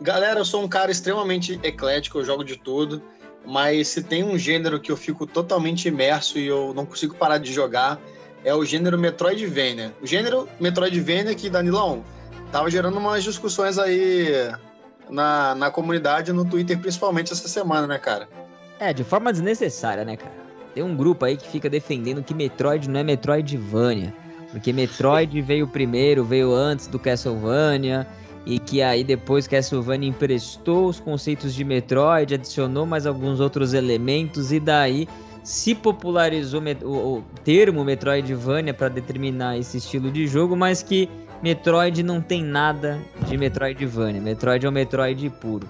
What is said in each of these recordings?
Galera, eu sou um cara extremamente eclético, eu jogo de tudo, mas se tem um gênero que eu fico totalmente imerso e eu não consigo parar de jogar, é o gênero Metroidvania. O gênero Metroidvania que, Danilão, tava gerando umas discussões aí na, na comunidade, no Twitter principalmente essa semana, né, cara? É, de forma desnecessária, né, cara? Tem um grupo aí que fica defendendo que Metroid não é Metroidvania. Porque Metroid veio primeiro, veio antes do Castlevania. E que aí depois Castlevania emprestou os conceitos de Metroid, adicionou mais alguns outros elementos. E daí se popularizou o, o termo Metroidvania para determinar esse estilo de jogo, mas que Metroid não tem nada de Metroidvania. Metroid é um Metroid puro.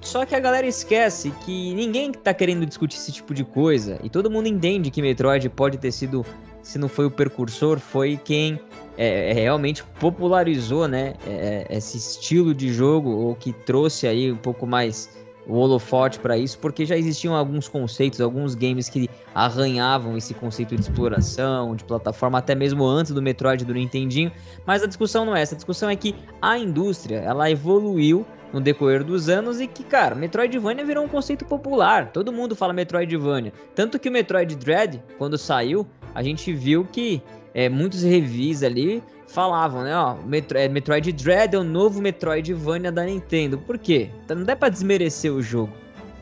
Só que a galera esquece que ninguém tá querendo discutir esse tipo de coisa. E todo mundo entende que Metroid pode ter sido, se não foi o precursor, foi quem é, é realmente popularizou, né? É, é, esse estilo de jogo, ou que trouxe aí um pouco mais o holofote para isso, porque já existiam alguns conceitos, alguns games que arranhavam esse conceito de exploração, de plataforma, até mesmo antes do Metroid do Nintendinho. Mas a discussão não é essa, a discussão é que a indústria ela evoluiu no decorrer dos anos e que, cara, Metroidvania virou um conceito popular. Todo mundo fala Metroidvania. Tanto que o Metroid Dread, quando saiu, a gente viu que é, muitos reviews ali falavam, né? Ó, Metro, é, Metroid Dread é o novo Metroidvania da Nintendo. Por quê? Então, não dá para desmerecer o jogo.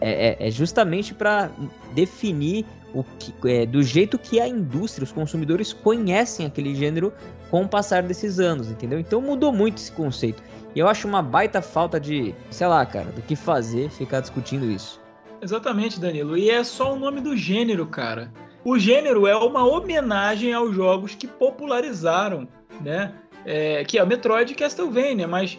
É, é, é justamente para definir o que, é, do jeito que a indústria, os consumidores conhecem aquele gênero com o passar desses anos, entendeu? Então mudou muito esse conceito. E eu acho uma baita falta de, sei lá, cara, do que fazer ficar discutindo isso. Exatamente, Danilo. E é só o nome do gênero, cara. O gênero é uma homenagem aos jogos que popularizaram, né? É, que é o Metroid e Castlevania, mas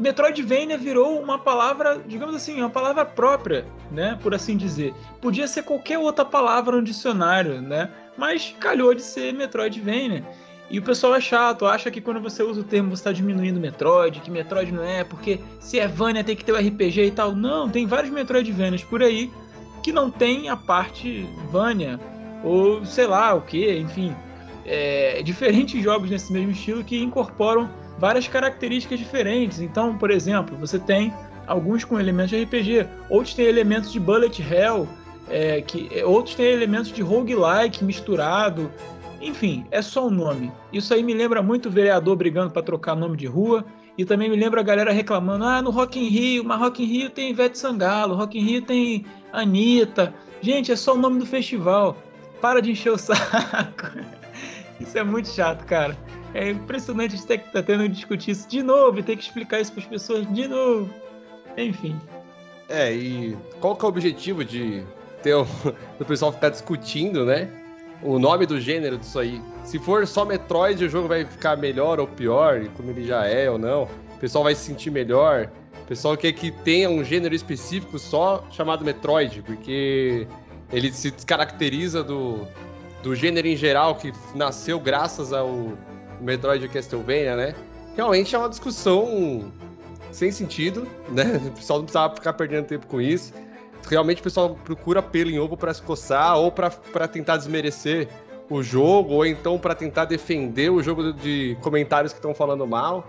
Metroidvania virou uma palavra, digamos assim, uma palavra própria, né? Por assim dizer. Podia ser qualquer outra palavra no dicionário, né? Mas calhou de ser Metroidvania. E o pessoal é chato, acha que quando você usa o termo você está diminuindo Metroid, que Metroid não é, porque se é Vania tem que ter o RPG e tal. Não, tem vários Metroidvanias por aí que não tem a parte Vania, ou sei lá o que, enfim. É, diferentes jogos nesse mesmo estilo que incorporam várias características diferentes. Então, por exemplo, você tem alguns com elementos de RPG, outros têm elementos de bullet hell, é, que, outros têm elementos de roguelike misturado. Enfim, é só um nome. Isso aí me lembra muito o vereador brigando para trocar nome de rua. E também me lembra a galera reclamando: ah, no Rock in Rio, mas Rock in Rio tem Ivete Sangalo, Rock in Rio tem Anitta. Gente, é só o nome do festival. Para de encher o saco. Isso é muito chato, cara. É impressionante a gente ter que tá tendo que discutir isso de novo e ter que explicar isso para as pessoas de novo. Enfim. É, e qual que é o objetivo de ter o, o pessoal ficar discutindo, né? o nome do gênero disso aí. Se for só Metroid, o jogo vai ficar melhor ou pior, como ele já é ou não. O pessoal vai se sentir melhor. O pessoal quer que tenha um gênero específico só chamado Metroid, porque ele se descaracteriza do, do gênero em geral que nasceu graças ao Metroid Castlevania, né? Realmente é uma discussão sem sentido, né? O pessoal não precisava ficar perdendo tempo com isso realmente o pessoal procura pelo em ovo para se coçar ou para tentar desmerecer o jogo, ou então para tentar defender o jogo de comentários que estão falando mal.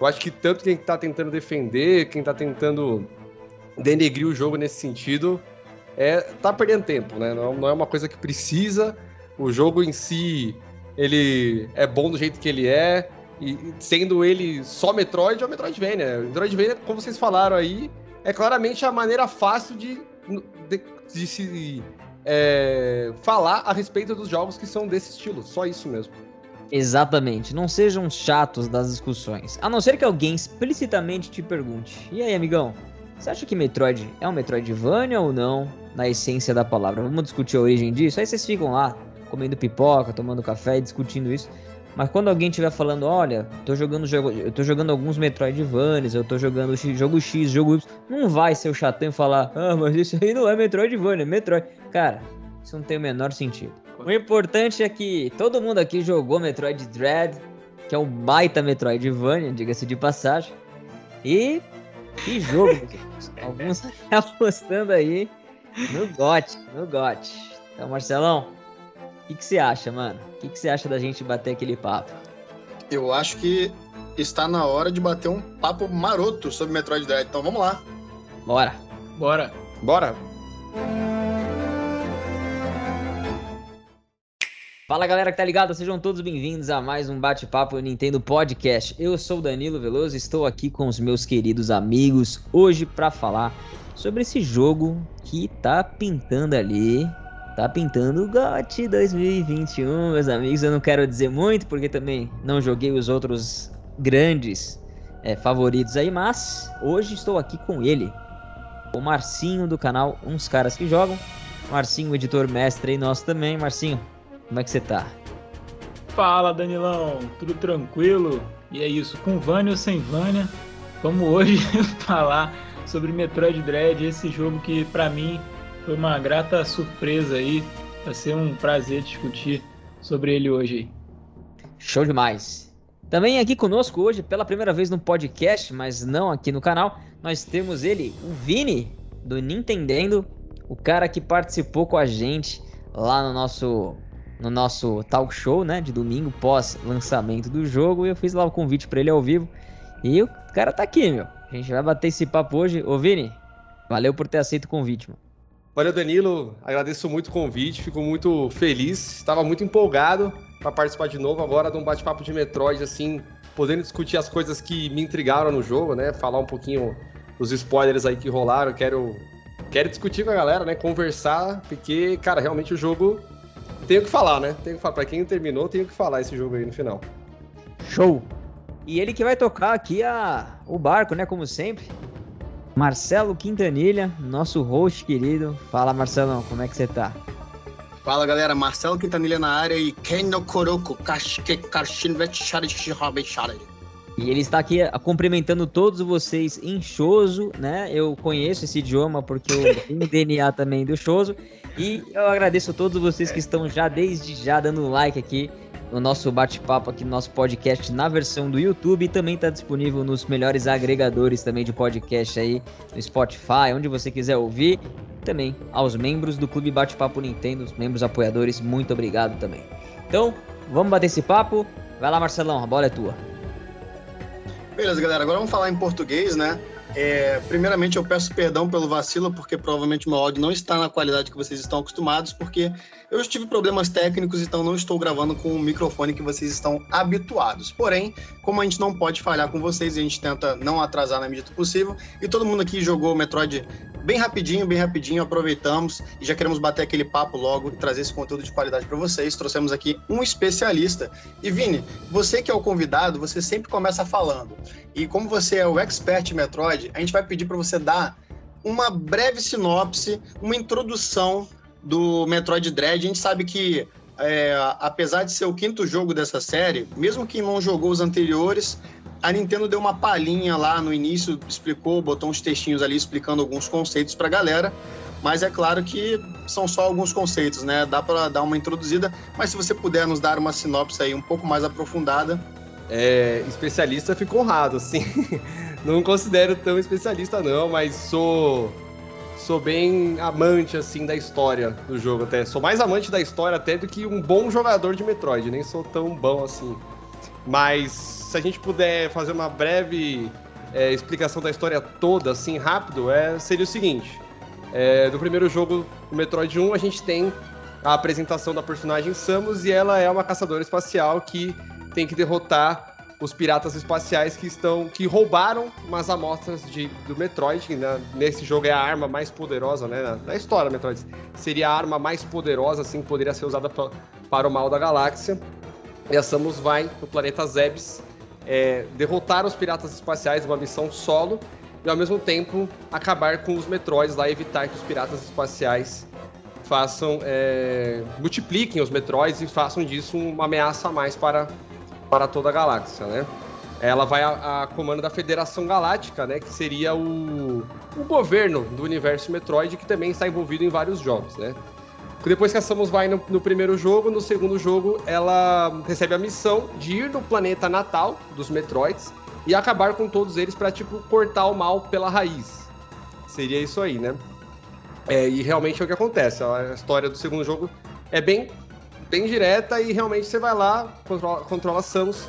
Eu acho que tanto quem está tentando defender, quem está tentando denegrir o jogo nesse sentido, é tá perdendo tempo, né? Não, não é uma coisa que precisa. O jogo em si, ele é bom do jeito que ele é, e sendo ele só Metroid, é o Metroidvania. Metroidvania, como vocês falaram aí, é claramente a maneira fácil de de, de se é, falar a respeito dos jogos que são desse estilo. Só isso mesmo. Exatamente. Não sejam chatos das discussões. A não ser que alguém explicitamente te pergunte: E aí, amigão? Você acha que Metroid é um Metroidvania ou não? Na essência da palavra. Vamos discutir a origem disso? Aí vocês ficam lá, comendo pipoca, tomando café e discutindo isso. Mas quando alguém estiver falando, olha, tô jogando jogo, eu tô jogando alguns Metroidvanias, eu tô jogando jogo X, jogo Y, não vai ser o chatão falar, ah, mas isso aí não é Metroidvania, é Metroid. Cara, isso não tem o menor sentido. O importante é que todo mundo aqui jogou Metroid Dread, que é um baita Metroidvania, diga-se de passagem. E que jogo, alguns apostando aí no GOT, no GOT. Então, Marcelão, que, que você acha, mano? O que, que você acha da gente bater aquele papo? Eu acho que está na hora de bater um papo maroto sobre Metroid Dread. Então vamos lá. Bora. Bora. Bora. Fala galera que tá ligado, sejam todos bem-vindos a mais um bate-papo Nintendo Podcast. Eu sou o Danilo Veloso, estou aqui com os meus queridos amigos hoje para falar sobre esse jogo que tá pintando ali, tá pintando o GOT 2021, meus amigos. Eu não quero dizer muito porque também não joguei os outros grandes é, favoritos aí, mas hoje estou aqui com ele, o Marcinho do canal Uns Caras que Jogam. Marcinho, editor mestre e nosso também. Marcinho, como é que você tá? Fala, Danilão. Tudo tranquilo? E é isso, com Vânia ou sem Vânia, vamos hoje falar sobre Metroid Dread, esse jogo que para mim foi uma grata surpresa aí. Vai ser um prazer discutir sobre ele hoje. Show demais. Também aqui conosco hoje, pela primeira vez no podcast, mas não aqui no canal, nós temos ele, o Vini, do Nintendendo, o cara que participou com a gente lá no nosso no nosso talk show, né, de domingo, pós lançamento do jogo, e eu fiz lá o convite para ele ao vivo. E o cara tá aqui, meu. A gente vai bater esse papo hoje. Ô, Vini, valeu por ter aceito o convite, mano. Valeu, Danilo. Agradeço muito o convite, fico muito feliz. Estava muito empolgado para participar de novo agora de um bate-papo de Metroid, assim, podendo discutir as coisas que me intrigaram no jogo, né? Falar um pouquinho dos spoilers aí que rolaram. Quero, quero discutir com a galera, né? Conversar, porque, cara, realmente o jogo tenho que falar, né? Tenho que falar. Pra quem terminou, tenho que falar esse jogo aí no final. Show! E ele que vai tocar aqui a, o barco, né? Como sempre. Marcelo Quintanilha, nosso host querido. Fala, Marcelão, como é que você tá? Fala galera, Marcelo Quintanilha na área e Keno Koroko e ele está aqui cumprimentando todos vocês em Choso, né? Eu conheço esse idioma porque eu tenho DNA também do Choso. E eu agradeço a todos vocês que estão já desde já dando like aqui no nosso bate-papo aqui no nosso podcast na versão do YouTube e também está disponível nos melhores agregadores também de podcast aí, no Spotify, onde você quiser ouvir. Também aos membros do Clube Bate-Papo Nintendo, os membros apoiadores, muito obrigado também. Então, vamos bater esse papo. Vai lá, Marcelão, a bola é tua. Beleza, galera. Agora vamos falar em português, né? É, primeiramente, eu peço perdão pelo vacilo, porque provavelmente o meu áudio não está na qualidade que vocês estão acostumados, porque eu tive problemas técnicos, então não estou gravando com o microfone que vocês estão habituados. Porém, como a gente não pode falhar com vocês, a gente tenta não atrasar na medida do possível, e todo mundo aqui jogou Metroid bem rapidinho, bem rapidinho, aproveitamos e já queremos bater aquele papo logo e trazer esse conteúdo de qualidade para vocês. Trouxemos aqui um especialista. E Vini, você que é o convidado, você sempre começa falando. E como você é o expert em Metroid, a gente vai pedir para você dar uma breve sinopse, uma introdução do Metroid Dread. A gente sabe que é, apesar de ser o quinto jogo dessa série, mesmo quem não jogou os anteriores, a Nintendo deu uma palhinha lá no início, explicou, botou uns textinhos ali explicando alguns conceitos para a galera. Mas é claro que são só alguns conceitos, né? Dá para dar uma introduzida, mas se você puder nos dar uma sinopse aí um pouco mais aprofundada. É, especialista fico honrado, assim. não considero tão especialista não, mas sou sou bem amante assim da história do jogo até. Sou mais amante da história até do que um bom jogador de Metroid, nem sou tão bom assim. Mas se a gente puder fazer uma breve é, explicação da história toda, assim, rápido, é, seria o seguinte. É, no primeiro jogo, o Metroid 1, a gente tem a apresentação da personagem Samus e ela é uma caçadora espacial que tem que derrotar os piratas espaciais que estão que roubaram umas amostras de, do Metroid, que né, nesse jogo é a arma mais poderosa, né? Na, na história Metroid. Seria a arma mais poderosa, assim, que poderia ser usada pra, para o mal da galáxia. E a Samus vai no planeta Zebes é, derrotar os piratas espaciais, uma missão solo, e ao mesmo tempo acabar com os Metroids lá, evitar que os piratas espaciais façam é, multipliquem os Metroids e façam disso uma ameaça a mais para, para toda a galáxia, né? Ela vai a, a comando da Federação Galáctica, né? Que seria o, o governo do universo Metroid, que também está envolvido em vários jogos, né? Depois que a Samus vai no, no, primeiro jogo, no segundo jogo, ela recebe a missão de ir no planeta natal dos Metroids e acabar com todos eles para tipo, cortar o mal pela raiz. Seria isso aí, né? É, e realmente é o que acontece. A história do segundo jogo é bem, bem direta e realmente você vai lá, controla, controla Samus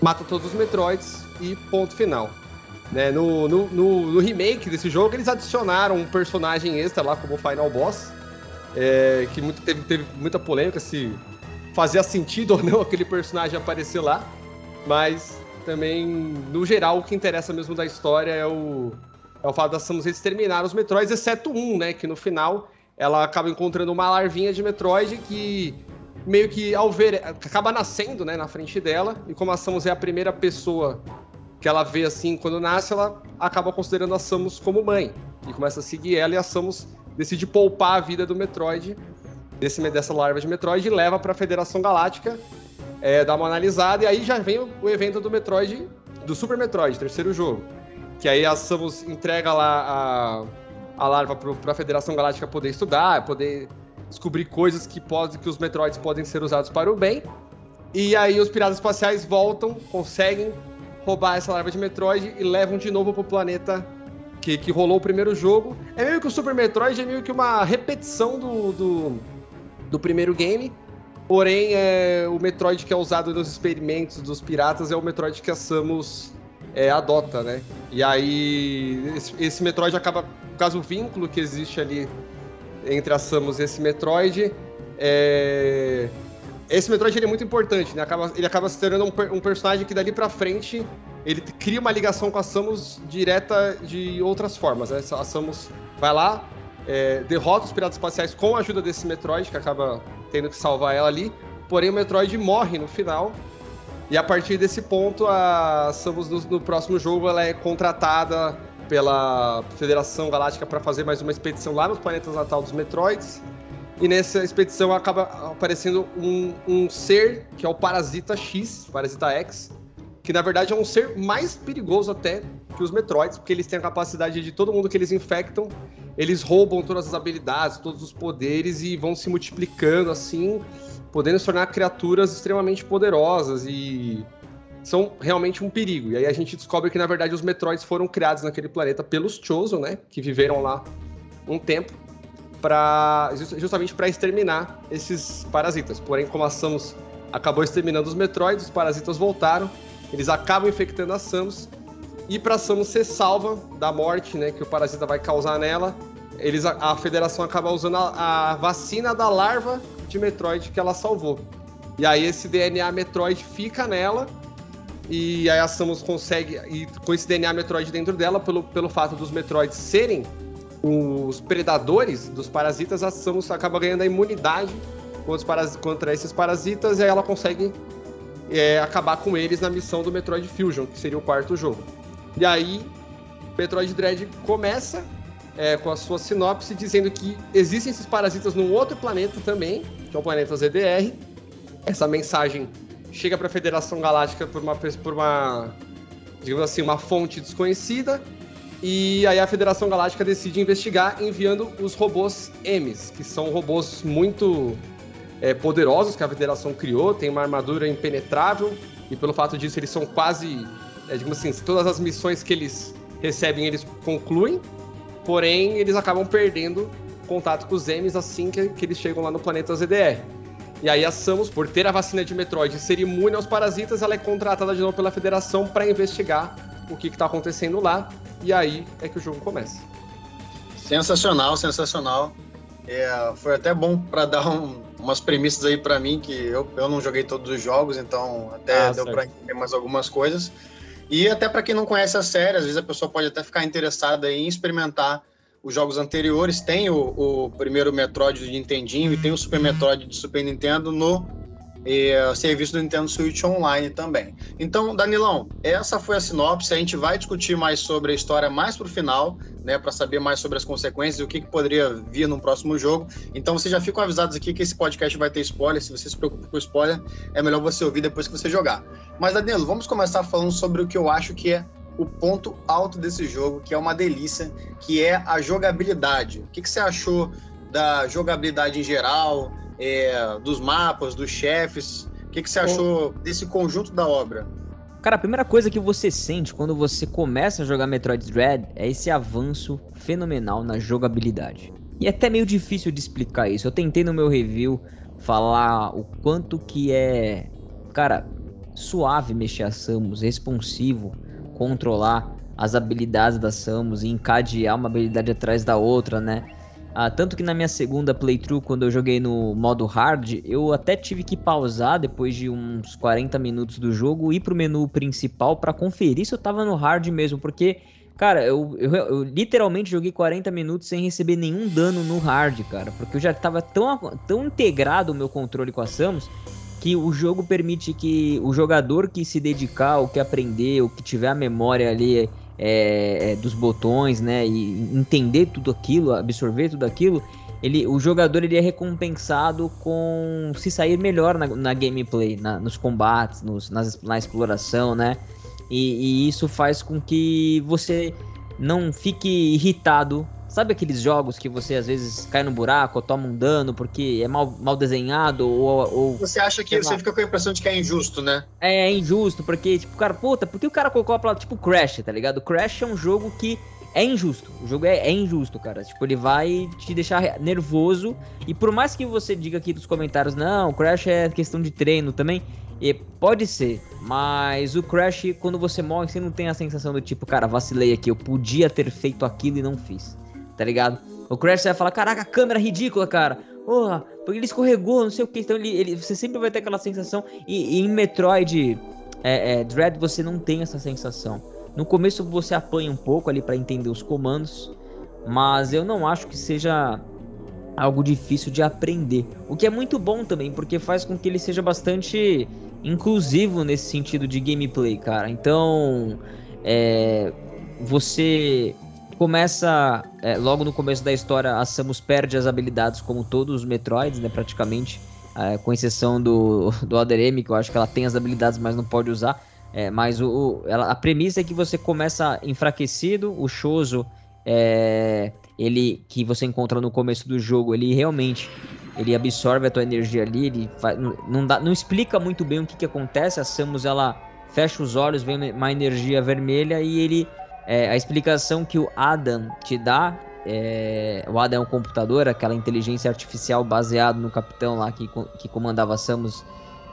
mata todos os Metroids e ponto final. Né, no, no, no, no, remake desse jogo, eles adicionaram um personagem extra lá como Final Boss, é, que muito, teve, teve muita polêmica se fazia sentido ou não aquele personagem aparecer lá, mas também, no geral, o que interessa mesmo da história é o, é o fato da Samus exterminar os Metroids, exceto um, né, que no final ela acaba encontrando uma larvinha de Metroid que meio que ao ver, acaba nascendo, né, na frente dela, e como a Samus é a primeira pessoa que ela vê assim quando nasce, ela acaba considerando a Samus como mãe, e começa a seguir ela e a Samus decide poupar a vida do Metroid, desse, dessa larva de Metroid, e leva para a Federação Galáctica, é, dar uma analisada, e aí já vem o, o evento do Metroid, do Super Metroid, terceiro jogo, que aí a Samus entrega lá a, a larva para a Federação Galáctica poder estudar, poder descobrir coisas que, pode, que os Metroids podem ser usados para o bem. E aí os piratas espaciais voltam, conseguem roubar essa larva de Metroid e levam de novo pro planeta que, que rolou o primeiro jogo. É meio que o Super Metroid é meio que uma repetição do, do, do primeiro game. Porém, é, o Metroid que é usado nos experimentos dos piratas é o Metroid que a Samus é, adota, né? E aí, esse, esse Metroid acaba, por causa do vínculo que existe ali entre a Samus e esse Metroid. É... Esse Metroid ele é muito importante, né? Acaba, ele acaba se tornando um, um, personagem que dali pra frente ele cria uma ligação com a Samus direta de outras formas. Né? A Samus vai lá, é, derrota os piratas espaciais com a ajuda desse Metroid, que acaba tendo que salvar ela ali. Porém, o Metroid morre no final. E a partir desse ponto, a Samus no, no próximo jogo ela é contratada pela Federação Galáctica para fazer mais uma expedição lá nos planetas natal dos Metroids. E nessa expedição acaba aparecendo um, um ser que é o Parasita X, Parasita X, que na verdade é um ser mais perigoso até que os Metroids, porque eles têm a capacidade de todo mundo que eles infectam, eles roubam todas as habilidades, todos os poderes e vão se multiplicando assim, podendo se tornar criaturas extremamente poderosas e são realmente um perigo. E aí a gente descobre que, na verdade, os Metroids foram criados naquele planeta pelos Chosen, né? Que viveram lá um tempo, pra, justamente para exterminar esses parasitas. Porém, como a Samus acabou exterminando os Metroids, os parasitas voltaram, eles acabam infectando a Samus. E para Samus ser salva da morte, né, que o parasita vai causar nela, eles, a, a Federação acaba usando a, a vacina da larva de Metroid que ela salvou. E aí esse DNA Metroid fica nela e aí a Samus consegue, e com esse DNA Metroid dentro dela, pelo, pelo fato dos Metroids serem os predadores dos parasitas, a Samus acaba ganhando a imunidade contra, contra esses parasitas e aí ela consegue é, acabar com eles na missão do Metroid Fusion, que seria o quarto jogo. E aí, Metroid Dread começa é, com a sua sinopse dizendo que existem esses parasitas num outro planeta também, que é o planeta ZDR. Essa mensagem chega para a Federação Galáctica por uma, por uma, digamos assim, uma fonte desconhecida. E aí a Federação Galáctica decide investigar enviando os robôs M's, que são robôs muito é, poderosos que a Federação criou, tem uma armadura impenetrável, e pelo fato disso eles são quase, é, digamos assim, todas as missões que eles recebem eles concluem, porém eles acabam perdendo contato com os M's assim que, que eles chegam lá no planeta ZDR. E aí a Samus, por ter a vacina de Metroid e ser imune aos parasitas, ela é contratada de novo pela Federação para investigar o que está acontecendo lá. E aí é que o jogo começa. Sensacional, sensacional. É, foi até bom para dar um, umas premissas aí para mim, que eu, eu não joguei todos os jogos, então até ah, deu para entender mais algumas coisas. E até para quem não conhece a série, às vezes a pessoa pode até ficar interessada em experimentar os jogos anteriores. Tem o, o primeiro Metroid de Nintendinho e tem o Super Metroid de Super Nintendo no é, serviço do Nintendo Switch Online também. Então, Danilão, essa foi a sinopse. A gente vai discutir mais sobre a história mais pro final, né, para saber mais sobre as consequências e o que, que, poderia vir no próximo jogo. Então, vocês já ficam avisados aqui que esse podcast vai ter spoiler. Se você se preocupa com spoiler, é melhor você ouvir depois que você jogar. Mas, Danilo, vamos começar falando sobre o que eu acho que é o ponto alto desse jogo, que é uma delícia, que é a jogabilidade. O que, que você achou da jogabilidade em geral, é, dos mapas, dos chefes? O que, que você achou desse conjunto da obra? Cara, a primeira coisa que você sente quando você começa a jogar Metroid Dread é esse avanço fenomenal na jogabilidade. E é até meio difícil de explicar isso. Eu tentei no meu review falar o quanto que é, cara, suave mexer a Samus, responsivo, controlar as habilidades da Samus e encadear uma habilidade atrás da outra, né? Ah, tanto que na minha segunda playthrough, quando eu joguei no modo hard, eu até tive que pausar depois de uns 40 minutos do jogo, ir pro menu principal para conferir se eu tava no hard mesmo, porque, cara, eu, eu, eu, literalmente joguei 40 minutos sem receber nenhum dano no hard, cara, porque eu já tava tão, tão integrado o meu controle com a Samus que o jogo permite que o jogador que se dedicar, o que aprender, o que tiver a memória ali é, é, dos botões, né, e entender tudo aquilo, absorver tudo aquilo, ele, o jogador ele é recompensado com se sair melhor na, na gameplay, na, nos combates, nos, nas, na exploração, né? E, e, isso faz com que você não fique irritado Sabe aqueles jogos que você às vezes cai no buraco ou toma um dano porque é mal, mal desenhado ou, ou. Você acha que você fica com a impressão de que é injusto, né? É, é injusto, porque, tipo, cara, puta, por que o cara colocou a palavra tipo Crash, tá ligado? Crash é um jogo que é injusto. O jogo é, é, injusto, cara. Tipo, ele vai te deixar nervoso. E por mais que você diga aqui nos comentários, não, Crash é questão de treino também. E pode ser, mas o Crash, quando você morre, você não tem a sensação do tipo, cara, vacilei aqui, eu podia ter feito aquilo e não fiz tá ligado? O Crash vai falar, caraca, câmera é ridícula, cara. Porra, porque ele escorregou, não sei o que. Então ele, ele, você sempre vai ter aquela sensação. E, e em Metroid é, é, Dread você não tem essa sensação. No começo você apanha um pouco ali para entender os comandos. Mas eu não acho que seja algo difícil de aprender. O que é muito bom também, porque faz com que ele seja bastante inclusivo nesse sentido de gameplay, cara. Então, é, você começa é, logo no começo da história a Samus perde as habilidades como todos os Metroids, né, praticamente, é, com exceção do do Other M, que eu acho que ela tem as habilidades, mas não pode usar. É, mas o, o ela, a premissa é que você começa enfraquecido, o Choso, é, ele que você encontra no começo do jogo, ele realmente ele absorve a tua energia ali, ele faz, não, dá, não explica muito bem o que, que acontece. A Samus ela fecha os olhos, vem uma energia vermelha e ele é, a explicação que o Adam te dá, é, o Adam é um computador, aquela inteligência artificial baseado no capitão lá que, que comandava Samus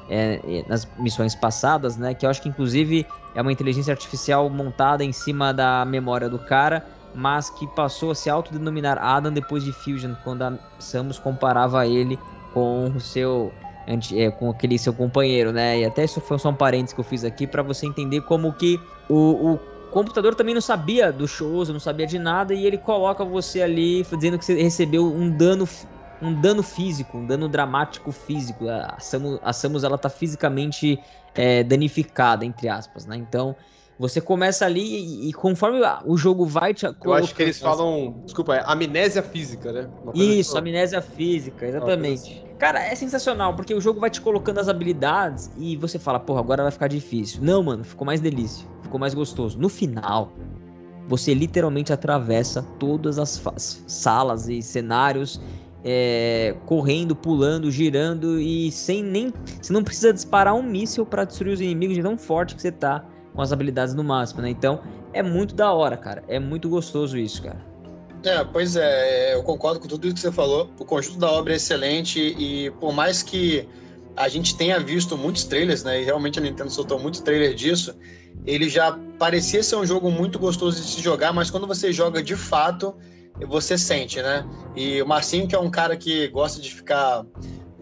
é, é, nas missões passadas, né? Que eu acho que inclusive é uma inteligência artificial montada em cima da memória do cara, mas que passou a se autodenominar Adam depois de Fusion, quando a Samus comparava ele com o seu é, com aquele seu companheiro, né? E até isso foi só um parênteses que eu fiz aqui para você entender como que o, o computador também não sabia do shows, não sabia de nada, e ele coloca você ali dizendo que você recebeu um dano um dano físico, um dano dramático físico. A Samus, a Samus ela tá fisicamente é, danificada, entre aspas, né? Então, você começa ali e, e, conforme o jogo vai te Eu acho que eles falam, desculpa, é amnésia física, né? Isso, assim. amnésia física, exatamente. Cara, é sensacional, porque o jogo vai te colocando as habilidades e você fala, porra, agora vai ficar difícil. Não, mano, ficou mais delícia, ficou mais gostoso. No final, você literalmente atravessa todas as salas e cenários é, correndo, pulando, girando e sem nem. Você não precisa disparar um míssil para destruir os inimigos de tão forte que você tá com as habilidades no máximo, né? Então é muito da hora, cara. É muito gostoso isso, cara. É, pois é, eu concordo com tudo isso que você falou. O conjunto da obra é excelente e por mais que a gente tenha visto muitos trailers, né? E realmente a Nintendo soltou muitos trailers disso. Ele já parecia ser um jogo muito gostoso de se jogar, mas quando você joga de fato, você sente, né? E o Marcinho, que é um cara que gosta de ficar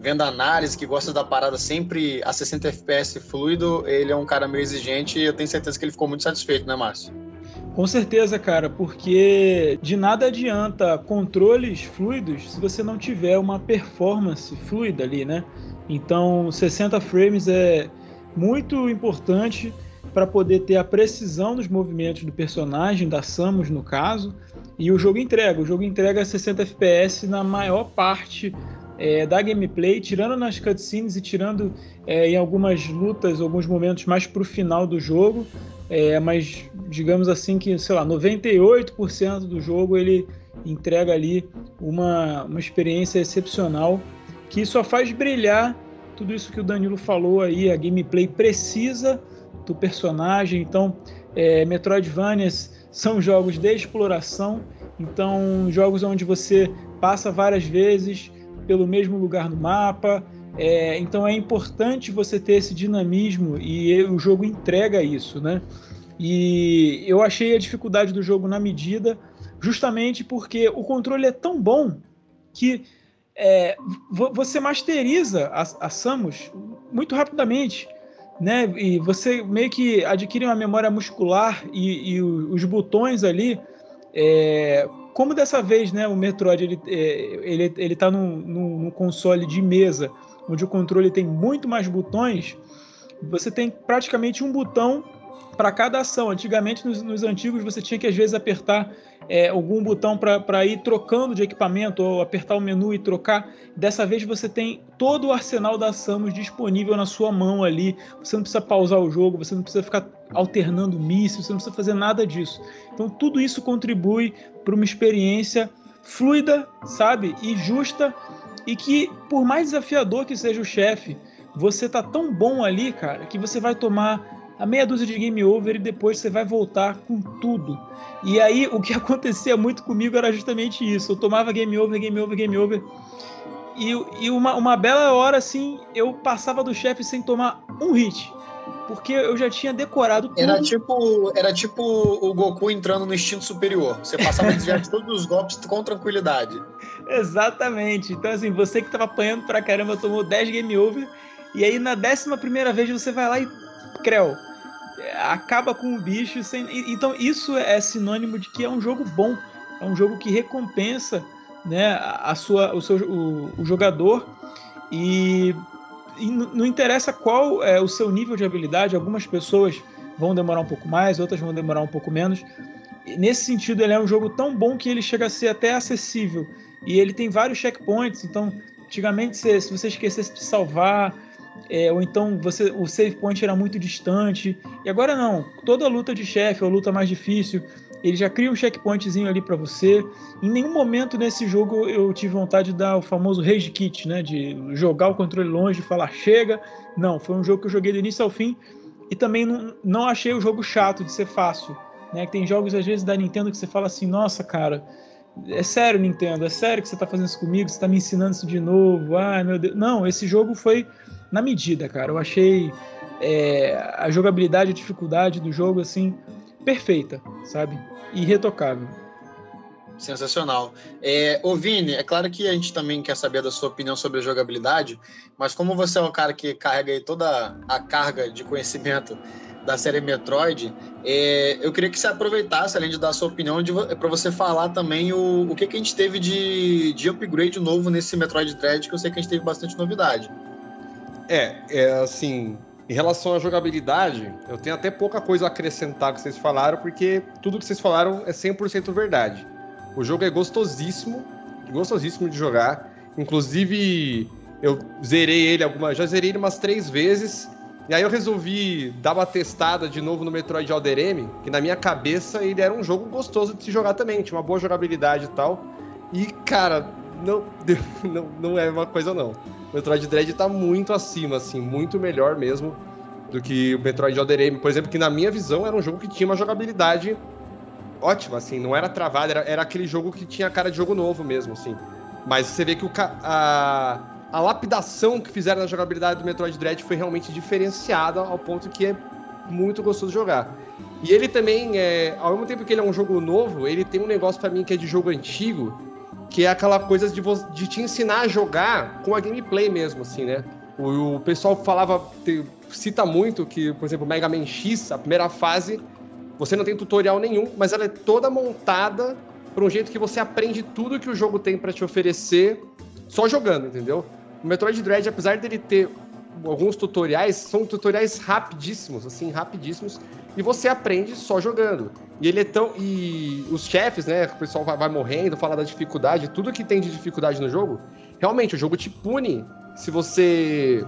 vendo análise, que gosta da parada sempre a 60 FPS fluido, ele é um cara meio exigente e eu tenho certeza que ele ficou muito satisfeito, né, Márcio? Com certeza, cara, porque de nada adianta controles fluidos se você não tiver uma performance fluida ali, né? Então, 60 frames é muito importante para poder ter a precisão dos movimentos do personagem, da Samus no caso, e o jogo entrega. O jogo entrega 60 FPS na maior parte é, da gameplay, tirando nas cutscenes e tirando é, em algumas lutas, alguns momentos mais para o final do jogo, é, mas digamos assim que, sei lá, 98% do jogo ele entrega ali uma, uma experiência excepcional que só faz brilhar tudo isso que o Danilo falou aí, a gameplay precisa do personagem, então é, Metroidvanias são jogos de exploração, então jogos onde você passa várias vezes pelo mesmo lugar no mapa, É, então é importante você ter esse dinamismo e o jogo entrega isso, né? E eu achei a dificuldade do jogo na medida, justamente porque o controle é tão bom que é, você masteriza a, a Samus muito rapidamente, né? E você meio que adquire uma memória muscular e, e os botões ali. É, como dessa vez, né? O Metroid ele, é, ele, ele tá num, num, console de mesa, onde o controle tem muito mais botões. Você tem praticamente um botão para cada ação. Antigamente, nos, nos, antigos, você tinha que às vezes apertar é, algum botão para ir trocando de equipamento ou apertar o menu e trocar. Dessa vez, você tem todo o arsenal da Samus disponível na sua mão ali. Você não precisa pausar o jogo, você não precisa ficar alternando mísseis, você não precisa fazer nada disso. Então, tudo isso contribui para uma experiência fluida, sabe? E justa. E que, por mais desafiador que seja o chefe, você tá tão bom ali, cara, que você vai tomar a meia dúzia de game over e depois você vai voltar com tudo. E aí o que acontecia muito comigo era justamente isso. Eu tomava game over, game over, game over. E, e uma, uma bela hora assim, eu passava do chefe sem tomar um hit. Porque eu já tinha decorado tudo. Era tipo, era tipo o Goku entrando no instinto superior. Você passava de todos os golpes com tranquilidade. Exatamente. Então, assim, você que tava apanhando pra caramba tomou 10 game over. E aí, na décima primeira vez, você vai lá e Creu. Acaba com o bicho. Sem... Então, isso é sinônimo de que é um jogo bom. É um jogo que recompensa né, a sua, o, seu, o, o jogador. E, e não interessa qual é o seu nível de habilidade, algumas pessoas vão demorar um pouco mais, outras vão demorar um pouco menos. Nesse sentido, ele é um jogo tão bom que ele chega a ser até acessível. E ele tem vários checkpoints, então, antigamente, se, se você esquecesse de salvar, é, ou então você, o save point era muito distante. E agora não, toda luta de chefe ou luta mais difícil, ele já cria um checkpointzinho ali para você. Em nenhum momento nesse jogo eu tive vontade de dar o famoso rage kit, né, de jogar o controle longe falar chega. Não, foi um jogo que eu joguei do início ao fim e também não, não achei o jogo chato de ser fácil, né? Tem jogos às vezes da Nintendo que você fala assim, nossa, cara, é sério, Nintendo, é sério que você tá fazendo isso comigo? Você tá me ensinando isso de novo? Ai, meu Deus. Não, esse jogo foi na medida, cara. Eu achei é, a jogabilidade, a dificuldade do jogo, assim, perfeita, sabe? Irretocável. Sensacional. É, ô Vini, é claro que a gente também quer saber da sua opinião sobre a jogabilidade, mas como você é um cara que carrega toda a carga de conhecimento da série Metroid, é, eu queria que você aproveitasse, além de dar a sua opinião, para você falar também o, o que, que a gente teve de, de upgrade novo nesse Metroid Dread, que eu sei que a gente teve bastante novidade. É, é assim, em relação à jogabilidade, eu tenho até pouca coisa a acrescentar que vocês falaram, porque tudo que vocês falaram é 100% verdade. O jogo é gostosíssimo, gostosíssimo de jogar. Inclusive, eu zerei ele algumas, já zerei ele umas três vezes. E aí eu resolvi dar uma testada de novo no Metroid Other M, que na minha cabeça ele era um jogo gostoso de se jogar também, tinha uma boa jogabilidade e tal. E, cara, não, não, não é uma coisa não. O Metroid Dread tá muito acima, assim, muito melhor mesmo do que o Metroid Other M, por exemplo, que na minha visão era um jogo que tinha uma jogabilidade ótima, assim, não era travado, era, era aquele jogo que tinha cara de jogo novo mesmo, assim. Mas você vê que o, a, a lapidação que fizeram na jogabilidade do Metroid Dread foi realmente diferenciada ao ponto que é muito gostoso jogar. E ele também, é, ao mesmo tempo que ele é um jogo novo, ele tem um negócio para mim que é de jogo antigo, que é aquela coisa de, de te ensinar a jogar com a gameplay mesmo, assim, né? O, o pessoal falava, te, cita muito que, por exemplo, Mega Man X, a primeira fase, você não tem tutorial nenhum, mas ela é toda montada para um jeito que você aprende tudo que o jogo tem para te oferecer só jogando, entendeu? O Metroid Dread, apesar dele ter alguns tutoriais, são tutoriais rapidíssimos, assim, rapidíssimos, e você aprende só jogando. E ele é tão. E os chefes, né? O pessoal vai, vai morrendo, fala da dificuldade, tudo que tem de dificuldade no jogo, realmente o jogo te pune se você.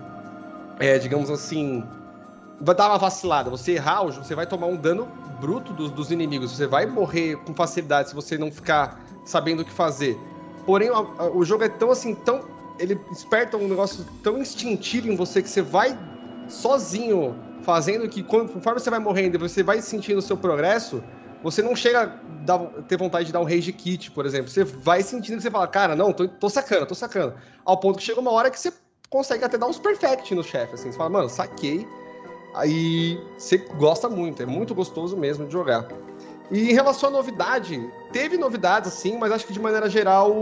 É, digamos assim. Vai dar uma vacilada. Você errar, você vai tomar um dano bruto dos, dos inimigos. Você vai morrer com facilidade se você não ficar sabendo o que fazer. Porém, o jogo é tão assim, tão. Ele desperta um negócio tão instintivo em você que você vai sozinho fazendo que conforme você vai morrendo e você vai sentindo o seu progresso, você não chega a ter vontade de dar um rage kit, por exemplo. Você vai sentindo que você fala, cara, não, tô, tô sacando, tô sacando. Ao ponto que chega uma hora que você consegue até dar uns perfect no chefe, assim. Você fala, mano, saquei. Aí você gosta muito, é muito gostoso mesmo de jogar. E em relação à novidade, teve novidades, assim, mas acho que de maneira geral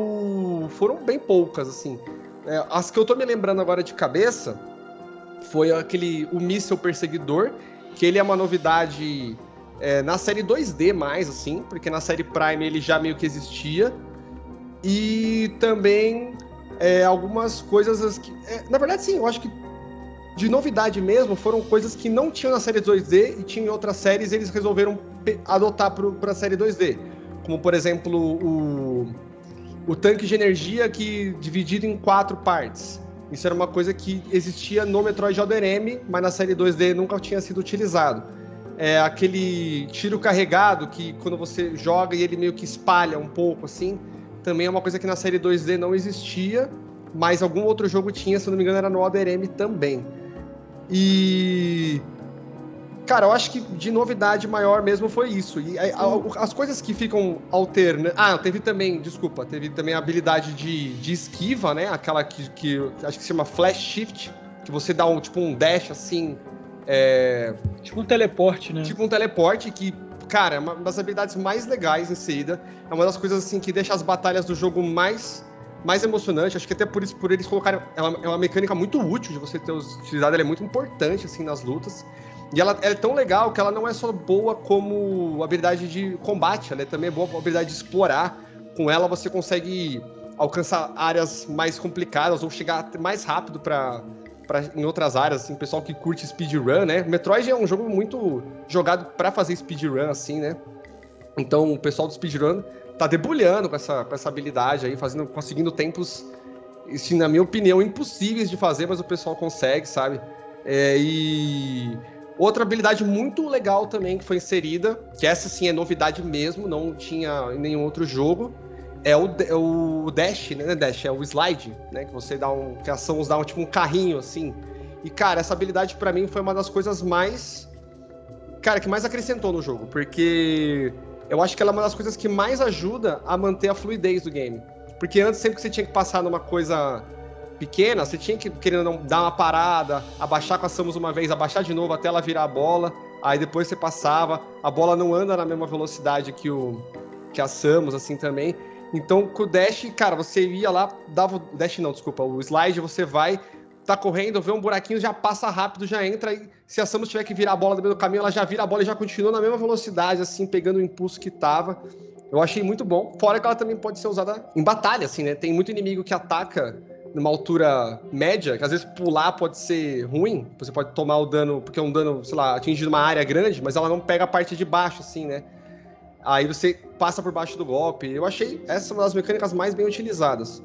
foram bem poucas, assim. É, as que eu tô me lembrando agora de cabeça foi aquele o míssil perseguidor, que ele é uma novidade é, na série 2D mais, assim, porque na série Prime ele já meio que existia. E também é, algumas coisas que. É, na verdade, sim, eu acho que de novidade mesmo foram coisas que não tinham na série 2D e tinham em outras séries e eles resolveram adotar para a série 2D. Como, por exemplo, o, o tanque de energia que dividido em quatro partes. Isso era uma coisa que existia no Metroid Other M, mas na série 2D nunca tinha sido utilizado. É aquele tiro carregado que quando você joga e ele meio que espalha um pouco assim, também é uma coisa que na série 2D não existia, mas algum outro jogo tinha, se não me engano era no Other M também. E Cara, eu acho que de novidade maior mesmo foi isso. E a, a, as coisas que ficam alternando. Ah, teve também, desculpa, teve também a habilidade de, de esquiva, né? Aquela que, que acho que se chama Flash Shift, que você dá um tipo um dash assim. É... Tipo um teleporte, né? Tipo um teleporte que, cara, é uma das habilidades mais legais em Seida. É uma das coisas assim que deixa as batalhas do jogo mais mais emocionante. Acho que até por isso, por eles colocarem. É uma, é uma mecânica muito útil de você ter utilizado, ela é muito importante assim nas lutas. E ela, ela, é tão legal que ela não é só boa como habilidade de combate, ela é também boa como habilidade de explorar. Com ela você consegue alcançar áreas mais complicadas ou chegar mais rápido para em outras áreas, assim, pessoal que curte speedrun, né? Metroid é um jogo muito jogado para fazer speedrun, assim, né? Então o pessoal do speedrun tá debulhando com essa, com essa habilidade aí, fazendo, conseguindo tempos, assim, na minha opinião, impossíveis de fazer, mas o pessoal consegue, sabe? É, e Outra habilidade muito legal também que foi inserida, que essa sim é novidade mesmo, não tinha em nenhum outro jogo, é o, é o dash, né? Dash, é o slide, né? Que você dá um. Que a Samus dá um, tipo um carrinho assim. E, cara, essa habilidade para mim foi uma das coisas mais. Cara, que mais acrescentou no jogo, porque eu acho que ela é uma das coisas que mais ajuda a manter a fluidez do game. Porque antes, sempre que você tinha que passar numa coisa pequena, você tinha que, querendo dar uma parada, abaixar com a Samus uma vez, abaixar de novo até ela virar a bola, aí depois você passava, a bola não anda na mesma velocidade que, o, que a Samus, assim, também. Então, com o dash, cara, você ia lá, dava o dash não, desculpa, o slide, você vai, tá correndo, vê um buraquinho, já passa rápido, já entra, e se a Samus tiver que virar a bola no meio do caminho, ela já vira a bola e já continua na mesma velocidade, assim, pegando o impulso que tava. Eu achei muito bom. Fora que ela também pode ser usada em batalha, assim, né? Tem muito inimigo que ataca numa altura média, que às vezes pular pode ser ruim, você pode tomar o dano, porque é um dano, sei lá, atingindo uma área grande, mas ela não pega a parte de baixo, assim, né? Aí você passa por baixo do golpe. Eu achei essa uma das mecânicas mais bem utilizadas.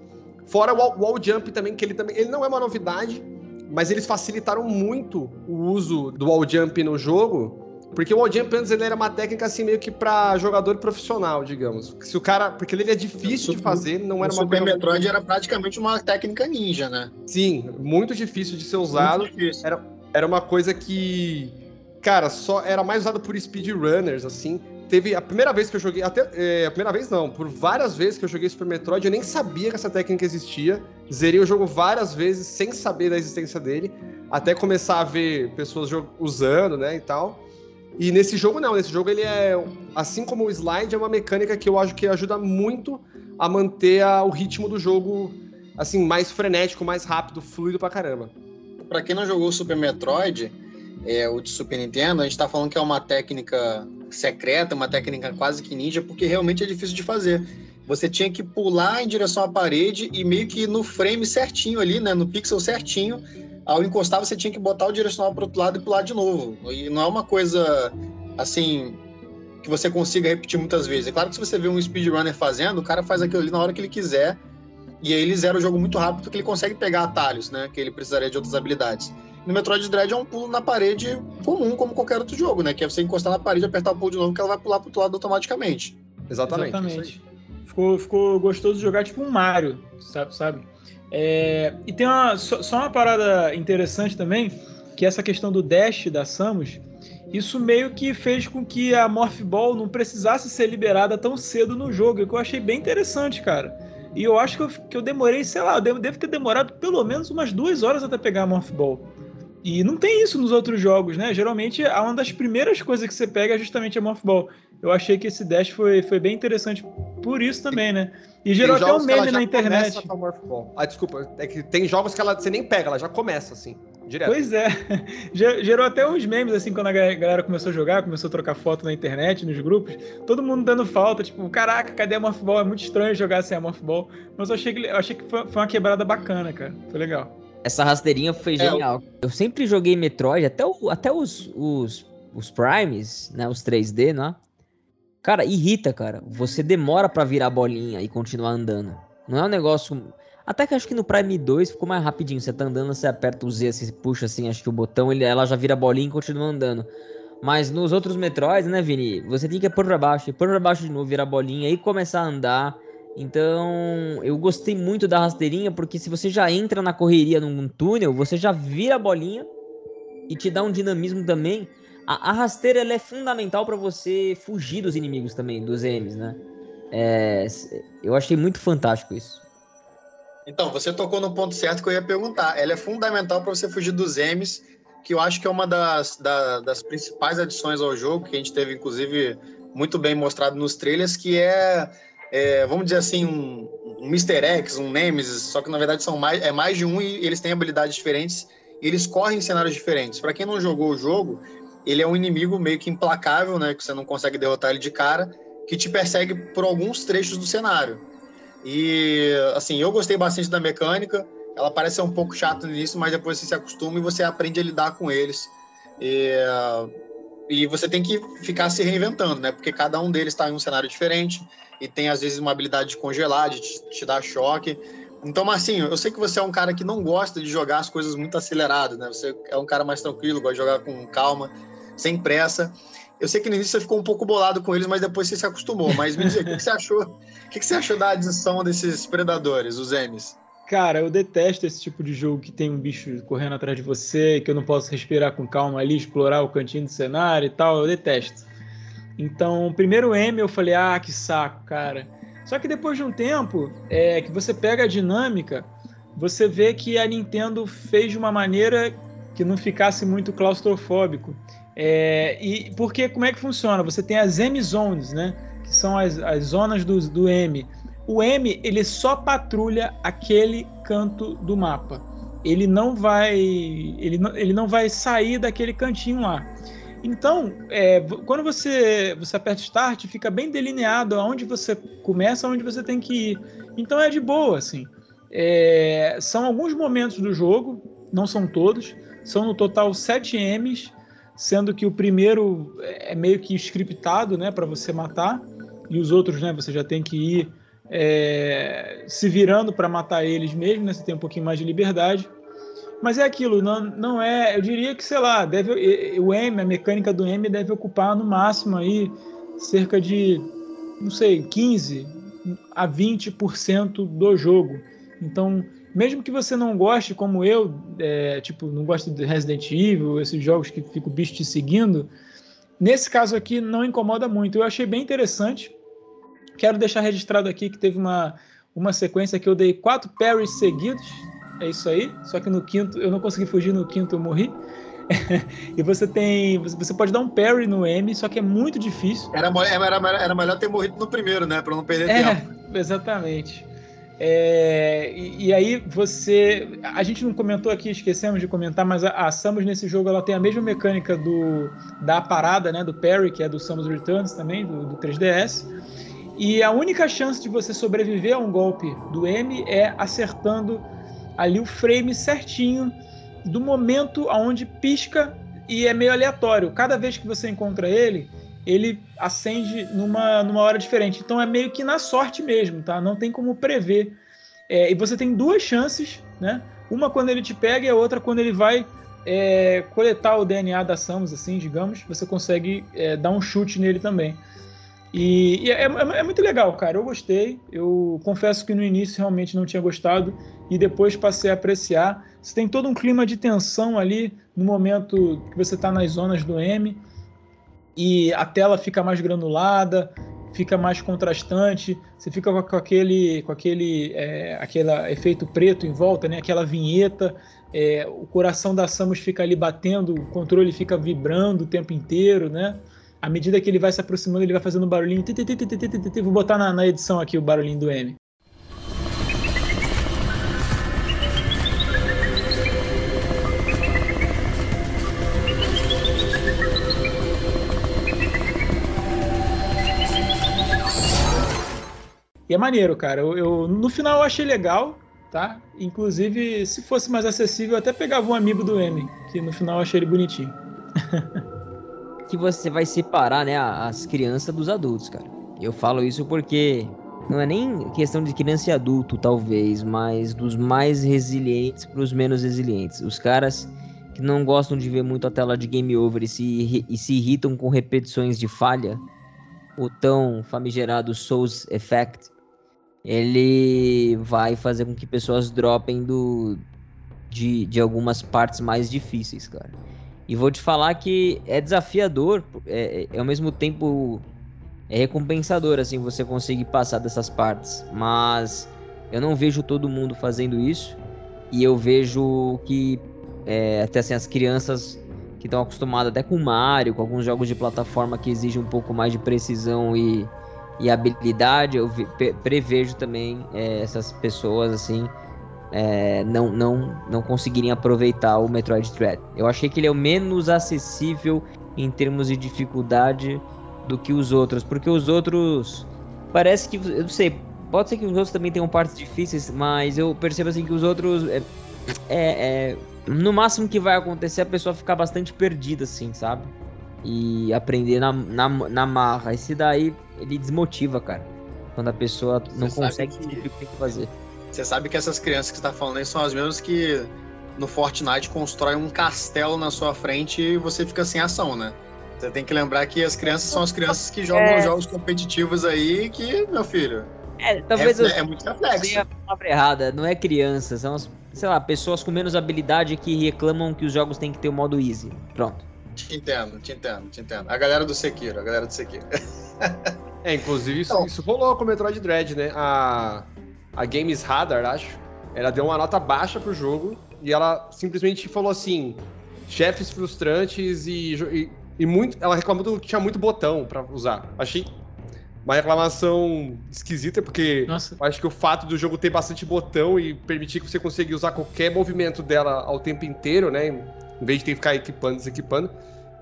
Fora o wall, jump também, que ele também ele não é uma novidade, mas eles facilitaram muito o uso do wall jump no jogo, porque o wall jump antes ele era uma técnica assim meio que para jogador profissional, digamos. Se o cara, porque ele é difícil de fazer, não era o uma Super Metroid era praticamente uma técnica ninja, né? Sim, muito difícil de ser usado. Era, era uma coisa que, cara, só era mais usada por speedrunners assim. Teve a primeira vez que eu joguei, até é, a primeira vez não, por várias vezes que eu joguei Super Metroid, eu nem sabia que essa técnica existia. Zerei o jogo várias vezes sem saber da existência dele, até começar a ver pessoas usando, né, e tal. E nesse jogo não, nesse jogo ele é, assim como o slide, é uma mecânica que eu acho que ajuda muito a manter a, o ritmo do jogo assim mais frenético, mais rápido, fluido pra caramba. Para quem não jogou Super Metroid, é, o de Super Nintendo, a gente tá falando que é uma técnica secreta, uma técnica quase que ninja, porque realmente é difícil de fazer. Você tinha que pular em direção à parede e meio que no frame certinho ali, né, no pixel certinho, ao encostar você tinha que botar o direcional para outro lado e pular de novo. E não é uma coisa assim que você consiga repetir muitas vezes. É claro que se você vê um speedrunner fazendo, o cara faz aquilo ali na hora que ele quiser. E aí ele zera o jogo muito rápido porque ele consegue pegar atalhos, né? Que ele precisaria de outras habilidades. No Metroid Dread é um pulo na parede comum, como qualquer outro jogo, né? Que é você encostar na parede, apertar o pulo de novo, que ela vai pular pro outro lado automaticamente. Exatamente. Exatamente. Ficou, ficou gostoso de jogar tipo um Mario, sabe? sabe? É, e tem uma, só, uma parada interessante também, que essa questão do dash da Samus, isso meio que fez com que a Morph Ball não precisasse ser liberada tão cedo no jogo, que eu achei bem interessante, cara. E eu acho que eu, que eu demorei, sei lá, eu devo ter demorado pelo menos umas duas horas até pegar a Morph Ball. E não tem isso nos outros jogos, né? Geralmente, uma das primeiras coisas que você pega é justamente a Morph Ball. Eu achei que esse dash foi, foi bem interessante por isso também, né? E gerou até um meme na internet. Ah, desculpa, é que tem jogos que ela, você nem pega, ela já começa assim, direto. Pois é. Gerou até uns memes assim quando a galera começou a jogar, começou a trocar foto na internet, nos grupos, todo mundo dando falta, tipo, caraca, cadê a Morph Ball? É muito estranho jogar sem a Morph Ball. Mas eu achei que, eu achei que foi, foi uma quebrada bacana, cara. Foi legal. Essa rasteirinha foi é, genial. É, eu sempre joguei Metroid, até, o, até os, os, os Primes, né? Os 3D, né? Cara, irrita, cara. Você demora para virar a bolinha e continuar andando. Não é um negócio. Até que acho que no Prime 2 ficou mais rapidinho. Você tá andando, você aperta o Z, você puxa assim, acho que o botão, ele, ela já vira a bolinha e continua andando. Mas nos outros Metroids, né, Vini? Você tem que pôr pra baixo, pôr pra baixo de novo, virar a bolinha e começar a andar. Então, eu gostei muito da rasteirinha, porque se você já entra na correria num túnel, você já vira a bolinha e te dá um dinamismo também. A, a rasteira é fundamental para você fugir dos inimigos também, dos M's, né? É, eu achei muito fantástico isso. Então, você tocou no ponto certo que eu ia perguntar. Ela é fundamental para você fugir dos M's, que eu acho que é uma das, da, das principais adições ao jogo, que a gente teve, inclusive, muito bem mostrado nos trailers, que é é, vamos dizer assim, um, um Mr. X, um Nemesis, só que na verdade são mais, é mais de um e eles têm habilidades diferentes e eles correm em cenários diferentes. Para quem não jogou o jogo, ele é um inimigo meio que implacável, né, que você não consegue derrotar ele de cara, que te persegue por alguns trechos do cenário. E assim, eu gostei bastante da mecânica. Ela parece ser um pouco chata no início, mas depois você se acostuma e você aprende a lidar com eles. E, e você tem que ficar se reinventando, né? Porque cada um deles está em um cenário diferente e tem às vezes uma habilidade de congelar, de te, te dar choque. Então, Marcinho, eu sei que você é um cara que não gosta de jogar as coisas muito aceleradas, né? Você é um cara mais tranquilo, gosta de jogar com calma, sem pressa. Eu sei que no início você ficou um pouco bolado com eles, mas depois você se acostumou. Mas me diga, o que você achou? O que você achou da adição desses predadores, os M's? Cara, eu detesto esse tipo de jogo que tem um bicho correndo atrás de você, que eu não posso respirar com calma ali, explorar o cantinho do cenário e tal. Eu detesto. Então, primeiro M eu falei, ah, que saco, cara. Só que depois de um tempo, é, que você pega a dinâmica, você vê que a Nintendo fez de uma maneira que não ficasse muito claustrofóbico. É, e porque como é que funciona? Você tem as M zones, né? Que são as, as zonas do, do M. O M ele só patrulha aquele canto do mapa. Ele não vai ele não, ele não vai sair daquele cantinho lá. Então, é, quando você, você aperta Start, fica bem delineado aonde você começa, aonde você tem que ir. Então é de boa, assim. É, são alguns momentos do jogo, não são todos, são no total 7 M's, sendo que o primeiro é meio que scriptado, né, para você matar, e os outros, né, você já tem que ir é, se virando para matar eles mesmo, né, você tem um pouquinho mais de liberdade. Mas é aquilo, não, não é. Eu diria que, sei lá, deve, o M, a mecânica do M deve ocupar no máximo aí cerca de, não sei, 15 a 20% do jogo. Então, mesmo que você não goste, como eu, é, tipo, não goste de Resident Evil, esses jogos que fica o bicho te seguindo, nesse caso aqui não incomoda muito. Eu achei bem interessante. Quero deixar registrado aqui que teve uma, uma sequência que eu dei quatro parries seguidos é isso aí. Só que no quinto, eu não consegui fugir, no quinto eu morri. e você tem. Você pode dar um parry no M, só que é muito difícil. Era, era, era melhor ter morrido no primeiro, né? Pra não perder é, tempo. Exatamente. É, e, e, aí você. A gente não comentou aqui, esquecemos de comentar, mas a, a, Samus nesse jogo ela tem a mesma mecânica do, da parada, né? Do parry, que é do Samus Returns também, do, do 3DS. E a única chance de você sobreviver a um golpe do M é acertando ali o frame certinho do momento aonde pisca e é meio aleatório. Cada vez que você encontra ele, ele acende numa, numa hora diferente. Então é meio que na sorte mesmo, tá? Não tem como prever. É, e você tem duas chances, né? Uma quando ele te pega e a outra quando ele vai é, coletar o DNA da Samus, assim, digamos. Você consegue é, dar um chute nele também. E, e é, é, é, muito legal, cara. Eu gostei. Eu confesso que no início realmente não tinha gostado e depois passei a apreciar. Você tem todo um clima de tensão ali no momento que você está nas zonas do M e a tela fica mais granulada. fica mais contrastante, você fica com aquele, com aquele, é, aquele efeito preto em volta, né? Aquela vinheta, é, o coração da Samus fica ali batendo, o controle fica vibrando o tempo inteiro, né? À medida que ele vai se aproximando, ele vai fazendo um barulhinho. Vou botar na, na edição aqui o barulhinho do M. E é maneiro, cara. Eu, eu, no final eu achei legal, tá? Inclusive, se fosse mais acessível, eu até pegava um amigo do M, que no final eu achei ele bonitinho. que você vai separar, né, as crianças dos adultos, cara. Eu falo isso porque não é nem questão de criança e adulto, talvez, mas dos mais resilientes para os menos resilientes. Os caras que não gostam de ver muito a tela de game over e se, e se irritam com repetições de falha, o tão famigerado Souls Effect, ele vai fazer com que pessoas dropem do, de, de algumas partes mais difíceis, cara. E vou te falar que é desafiador, é, é ao mesmo tempo é recompensador, assim, você conseguir passar dessas partes. Mas eu não vejo todo mundo fazendo isso. E eu vejo que é, até assim, as crianças que estão acostumadas até com Mario, com alguns jogos de plataforma que exigem um pouco mais de precisão e e habilidade, eu prevejo também é, essas pessoas assim é, não, não, não conseguirem aproveitar o Metroid Dread. Eu achei que ele é o menos acessível em termos de dificuldade do que os outros, porque os outros parece que eu não sei, pode ser que os outros também tenham partes difíceis, mas eu percebo assim que os outros é, é, é no máximo que vai acontecer a pessoa ficar bastante perdida assim, sabe? E aprender na, na, na marra. Esse daí ele desmotiva, cara. Quando a pessoa não você consegue que... o que tem que fazer. Você sabe que essas crianças que você tá falando aí são as mesmas que no Fortnite constroem um castelo na sua frente e você fica sem ação, né? Você tem que lembrar que as crianças são as crianças que jogam é... jogos competitivos aí que, meu filho. É, talvez é, eu... é muito reflexo. a palavra errada, não é criança, são as, sei lá, pessoas com menos habilidade que reclamam que os jogos têm que ter o modo easy. Pronto. Te entendo, te entendo, te entendo. A galera do Sekiro, a galera do Sekiro. É, inclusive isso, então, isso rolou com o Metroid Dread, né? A, a Games Radar, acho, ela deu uma nota baixa pro jogo e ela simplesmente falou assim: chefes frustrantes e, e, e muito. Ela reclamou que tinha muito botão para usar. Achei uma reclamação esquisita, porque acho que o fato do jogo ter bastante botão e permitir que você consiga usar qualquer movimento dela ao tempo inteiro, né? Em vez de ter que ficar equipando, desequipando.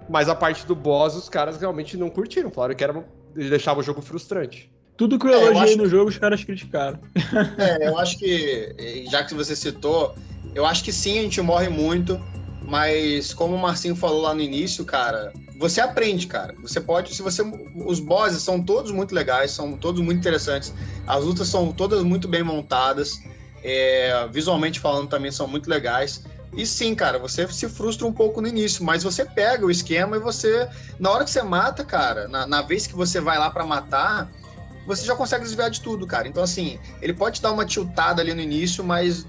Mas a parte do boss, os caras realmente não curtiram. Falaram que era ele deixava o jogo frustrante. Tudo que eu é, elogiei eu no jogo, os caras criticaram. É, eu acho que, já que você citou, eu acho que sim, a gente morre muito, mas como o Marcinho falou lá no início, cara, você aprende, cara. Você pode, se você. Os bosses são todos muito legais, são todos muito interessantes. As lutas são todas muito bem montadas. É, visualmente falando também são muito legais. E sim, cara, você se frustra um pouco no início, mas você pega o esquema e você, na hora que você mata, cara, na, na vez que você vai lá para matar, você já consegue desviar de tudo, cara. Então, assim, ele pode dar uma tiltada ali no início, mas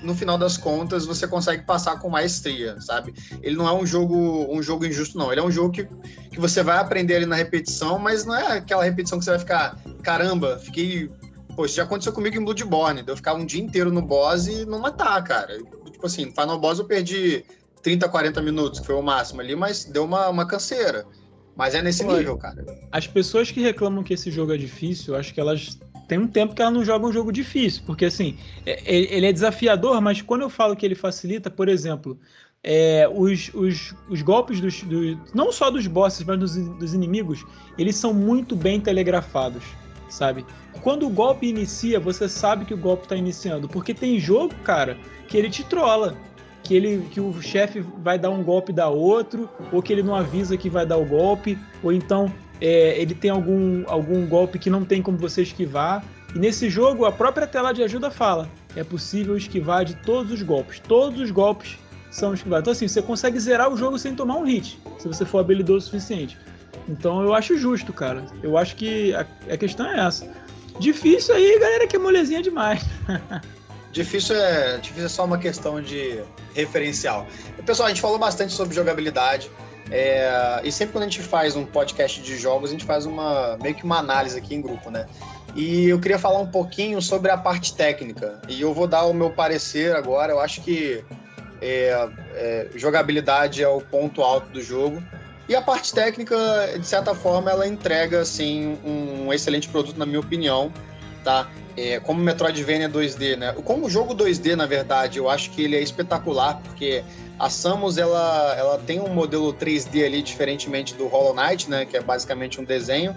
no final das contas você consegue passar com maestria, sabe? Ele não é um jogo um jogo injusto, não. Ele é um jogo que, que você vai aprender ali na repetição, mas não é aquela repetição que você vai ficar, caramba, fiquei. Pô, isso já aconteceu comigo em Bloodborne, de eu ficar um dia inteiro no boss e não matar, cara tipo assim, Final Boss eu perdi 30, 40 minutos, que foi o máximo ali, mas deu uma, uma canseira. Mas é nesse Pô, nível, cara. As pessoas que reclamam que esse jogo é difícil, acho que elas tem um tempo que elas não jogam um jogo difícil, porque assim, é, é, ele é desafiador, mas quando eu falo que ele facilita, por exemplo, é, os, os, os golpes dos, dos, não só dos bosses, mas dos, dos inimigos, eles são muito bem telegrafados, sabe? Quando o golpe inicia, você sabe que o golpe está iniciando, porque tem jogo, cara, que ele te trola. Que, ele, que o chefe vai dar um golpe da outro, ou que ele não avisa que vai dar o golpe, ou então é, ele tem algum, algum golpe que não tem como você esquivar. E nesse jogo, a própria tela de ajuda fala: é possível esquivar de todos os golpes. Todos os golpes são esquivados. Então, assim, você consegue zerar o jogo sem tomar um hit, se você for habilidoso o suficiente. Então, eu acho justo, cara. Eu acho que a, a questão é essa. Difícil aí, galera, que é molezinha demais. Difícil é, difícil é só uma questão de referencial. Pessoal, a gente falou bastante sobre jogabilidade. É, e sempre quando a gente faz um podcast de jogos, a gente faz uma meio que uma análise aqui em grupo, né? E eu queria falar um pouquinho sobre a parte técnica. E eu vou dar o meu parecer agora. Eu acho que é, é, jogabilidade é o ponto alto do jogo. E a parte técnica, de certa forma, ela entrega assim, um excelente produto, na minha opinião. Tá? É, como Metroidvania 2D, né? Como o jogo 2D, na verdade, eu acho que ele é espetacular, porque a Samus ela, ela tem um modelo 3D ali, diferentemente do Hollow Knight, né? Que é basicamente um desenho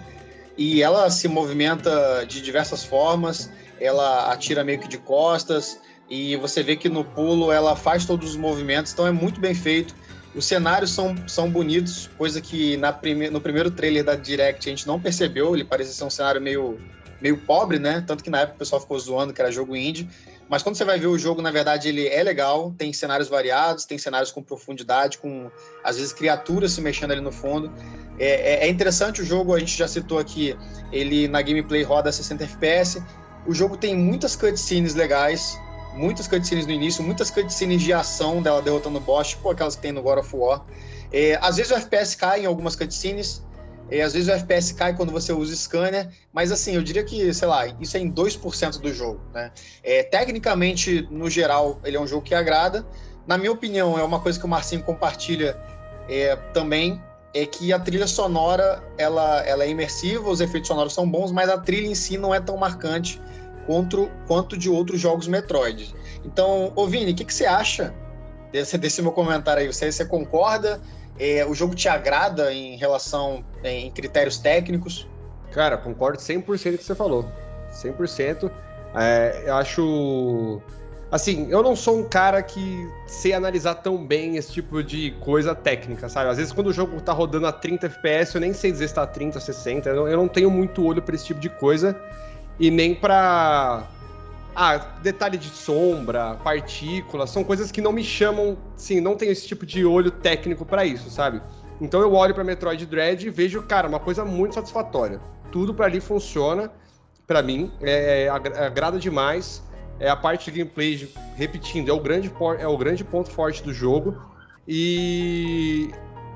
e ela se movimenta de diversas formas, ela atira meio que de costas, e você vê que no pulo ela faz todos os movimentos, então é muito bem feito. Os cenários são, são bonitos, coisa que na prime no primeiro trailer da Direct a gente não percebeu, ele parecia ser um cenário meio, meio pobre, né? Tanto que na época o pessoal ficou zoando que era jogo indie. Mas quando você vai ver o jogo, na verdade, ele é legal, tem cenários variados, tem cenários com profundidade, com às vezes criaturas se mexendo ali no fundo. É, é, é interessante o jogo, a gente já citou aqui, ele na gameplay roda 60 FPS. O jogo tem muitas cutscenes legais, muitas cutscenes no início, muitas cutscenes de ação dela derrotando o boss, tipo aquelas que tem no God of War. É, às vezes o FPS cai em algumas cutscenes, é, às vezes o FPS cai quando você usa scanner, mas assim, eu diria que, sei lá, isso é em 2% do jogo, né? É, tecnicamente, no geral, ele é um jogo que agrada. Na minha opinião, é uma coisa que o Marcinho compartilha é, também, é que a trilha sonora, ela, ela é imersiva, os efeitos sonoros são bons, mas a trilha em si não é tão marcante quanto, quanto de outros jogos Metroid. Então, ô Vini, o que, que você acha desse, desse meu comentário aí? Você, você concorda? É, o jogo te agrada em relação em critérios técnicos? Cara, concordo 100% com o que você falou. 100%. É, eu acho. Assim, eu não sou um cara que sei analisar tão bem esse tipo de coisa técnica, sabe? Às vezes, quando o jogo tá rodando a 30 FPS, eu nem sei dizer se tá a 30, 60. Eu não, eu não tenho muito olho para esse tipo de coisa. E nem pra ah, detalhe de sombra, partículas, são coisas que não me chamam, sim, não tenho esse tipo de olho técnico para isso, sabe? Então eu olho para Metroid Dread e vejo, cara, uma coisa muito satisfatória. Tudo para ali funciona, para mim, é, é, agrada demais. É a parte de gameplay, repetindo, é o grande é o grande ponto forte do jogo. E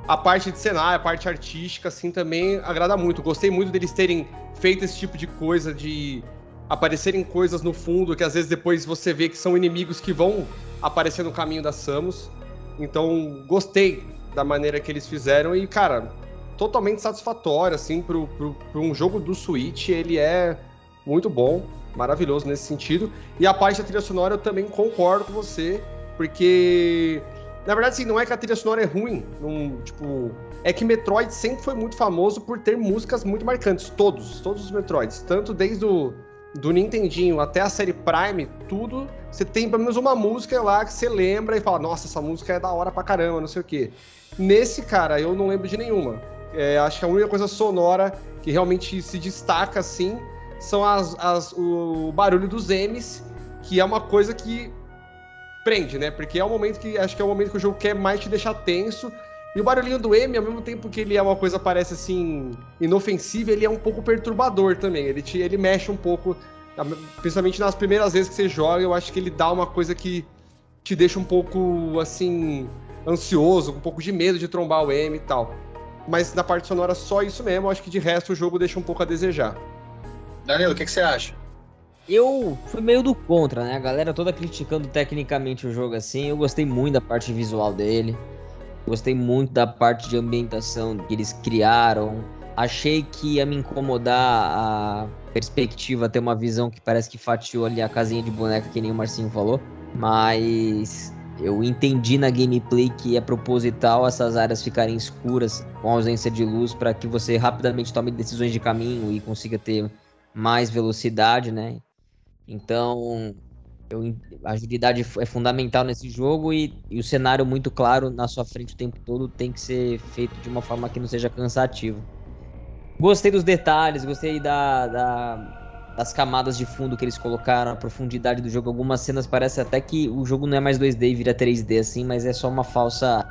a parte de cenário, a parte artística, assim, também agrada muito. Gostei muito deles terem feito esse tipo de coisa de aparecerem coisas no fundo que às vezes depois você vê que são inimigos que vão aparecer no caminho da Samus. Então, gostei da maneira que eles fizeram e, cara, totalmente satisfatório, assim, pro, pro, pro um jogo do Switch, ele é muito bom, maravilhoso nesse sentido. E a parte da trilha sonora eu também concordo com você, porque, na verdade, assim, não é que a trilha sonora é ruim, tipo... É que Metroid sempre foi muito famoso por ter músicas muito marcantes, todos, todos os Metroids, tanto desde o do Nintendinho até a série Prime, tudo, você tem pelo menos uma música lá que você lembra e fala, nossa, essa música é da hora pra caramba, não sei o quê. Nesse, cara, eu não lembro de nenhuma. É, acho que a única coisa sonora que realmente se destaca, assim, são as, as, o barulho dos M's, que é uma coisa que prende, né? Porque é o momento que, acho que é o momento que o jogo quer mais te deixar tenso, e o barulhinho do M, ao mesmo tempo que ele é uma coisa parece assim inofensiva, ele é um pouco perturbador também. Ele te, ele mexe um pouco, principalmente nas primeiras vezes que você joga, eu acho que ele dá uma coisa que te deixa um pouco assim ansioso, um pouco de medo de trombar o M e tal. Mas na parte sonora só isso mesmo, eu acho que de resto o jogo deixa um pouco a desejar. Danilo, o que, que você acha? Eu fui meio do contra, né? A galera toda criticando tecnicamente o jogo assim. Eu gostei muito da parte visual dele. Gostei muito da parte de ambientação que eles criaram. Achei que ia me incomodar a perspectiva, ter uma visão que parece que fatiou ali a casinha de boneca, que nem o Marcinho falou. Mas eu entendi na gameplay que é proposital essas áreas ficarem escuras com ausência de luz para que você rapidamente tome decisões de caminho e consiga ter mais velocidade, né? Então, eu, a agilidade é fundamental nesse jogo e, e, o cenário muito claro na sua frente o tempo todo tem que ser feito de uma forma que não seja cansativo. Gostei dos detalhes, gostei da, da, das camadas de fundo que eles colocaram, a profundidade do jogo. Algumas cenas parece até que o jogo não é mais 2D e vira 3D assim, mas é só uma falsa.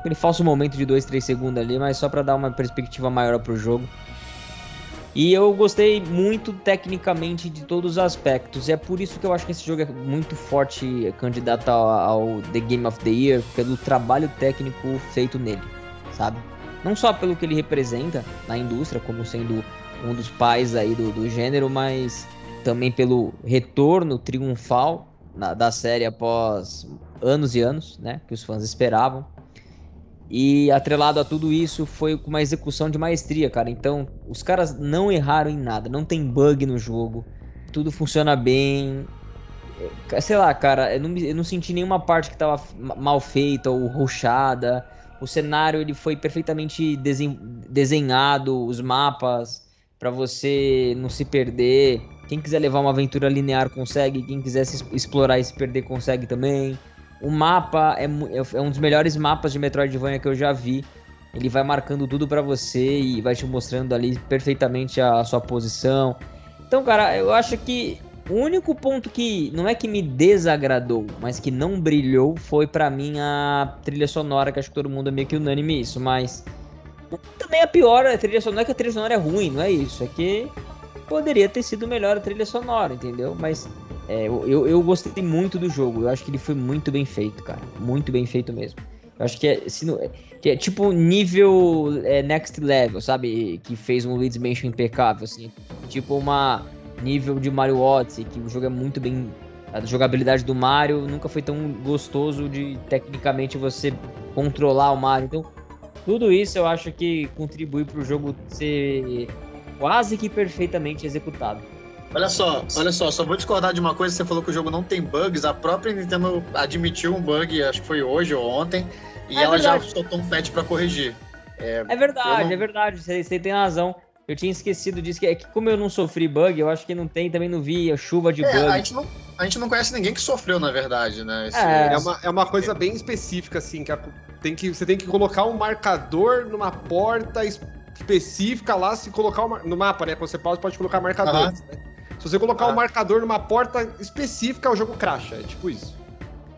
aquele falso momento de 2, 3 segundos ali, mas só para dar uma perspectiva maior pro jogo. E eu gostei muito tecnicamente de todos os aspectos. E é por isso que eu acho que esse jogo é muito forte, candidato ao, ao The Game of the Year, pelo trabalho técnico feito nele, sabe? não só pelo que ele representa na indústria, como sendo um dos pais aí do, do gênero, mas também pelo retorno triunfal na, da série após anos e anos, né, que os fãs esperavam. E atrelado a tudo isso foi com uma execução de maestria, cara. Então, os caras não erraram em nada, não tem bug no jogo, tudo funciona bem. É, sei lá, cara, eu não, eu não senti nenhuma parte que tava mal feita ou rochada. O cenário ele foi perfeitamente desen, desenhado, os mapas para você não se perder. Quem quiser levar uma aventura linear consegue, quem quiser se explorar e se perder consegue também. O mapa é, é, é um dos melhores mapas de Metroidvania que eu já vi. Ele vai marcando tudo para você e vai te mostrando ali perfeitamente a, a sua posição. Então, cara, eu acho que o único ponto que não é que me desagradou, mas que não brilhou foi para mim a trilha sonora, que acho que todo mundo é meio que unânime isso, mas também a pior a trilha sonora, não é que a trilha sonora é ruim, não é isso, é que poderia ter sido melhor a trilha sonora, entendeu? Mas é, eu, eu gostei muito do jogo. Eu acho que ele foi muito bem feito, cara. Muito bem feito mesmo. Eu acho que é, não, que é tipo nível é, next level, sabe? Que fez um Luigi's Mansion impecável, assim. Tipo uma nível de Mario Odyssey, que o jogo é muito bem... A jogabilidade do Mario nunca foi tão gostoso de, tecnicamente, você controlar o Mario. Então, tudo isso eu acho que contribui para o jogo ser quase que perfeitamente executado. Olha só, olha só, só vou discordar de uma coisa, você falou que o jogo não tem bugs, a própria Nintendo admitiu um bug, acho que foi hoje ou ontem, e é ela verdade. já soltou um patch para corrigir. É, é verdade, não... é verdade, você, você, tem razão. Eu tinha esquecido disso, que, é que como eu não sofri bug, eu acho que não tem, também não vi a chuva de é, bug. A gente, não, a gente não conhece ninguém que sofreu, na verdade, né? Esse, é, é, uma, é uma coisa bem específica, assim, que, a, tem que você tem que colocar um marcador numa porta específica lá, se colocar uma, no mapa, né? Quando você pausa, pode colocar marcadores, né? Se você colocar ah. um marcador numa porta específica, o jogo cracha. É tipo isso.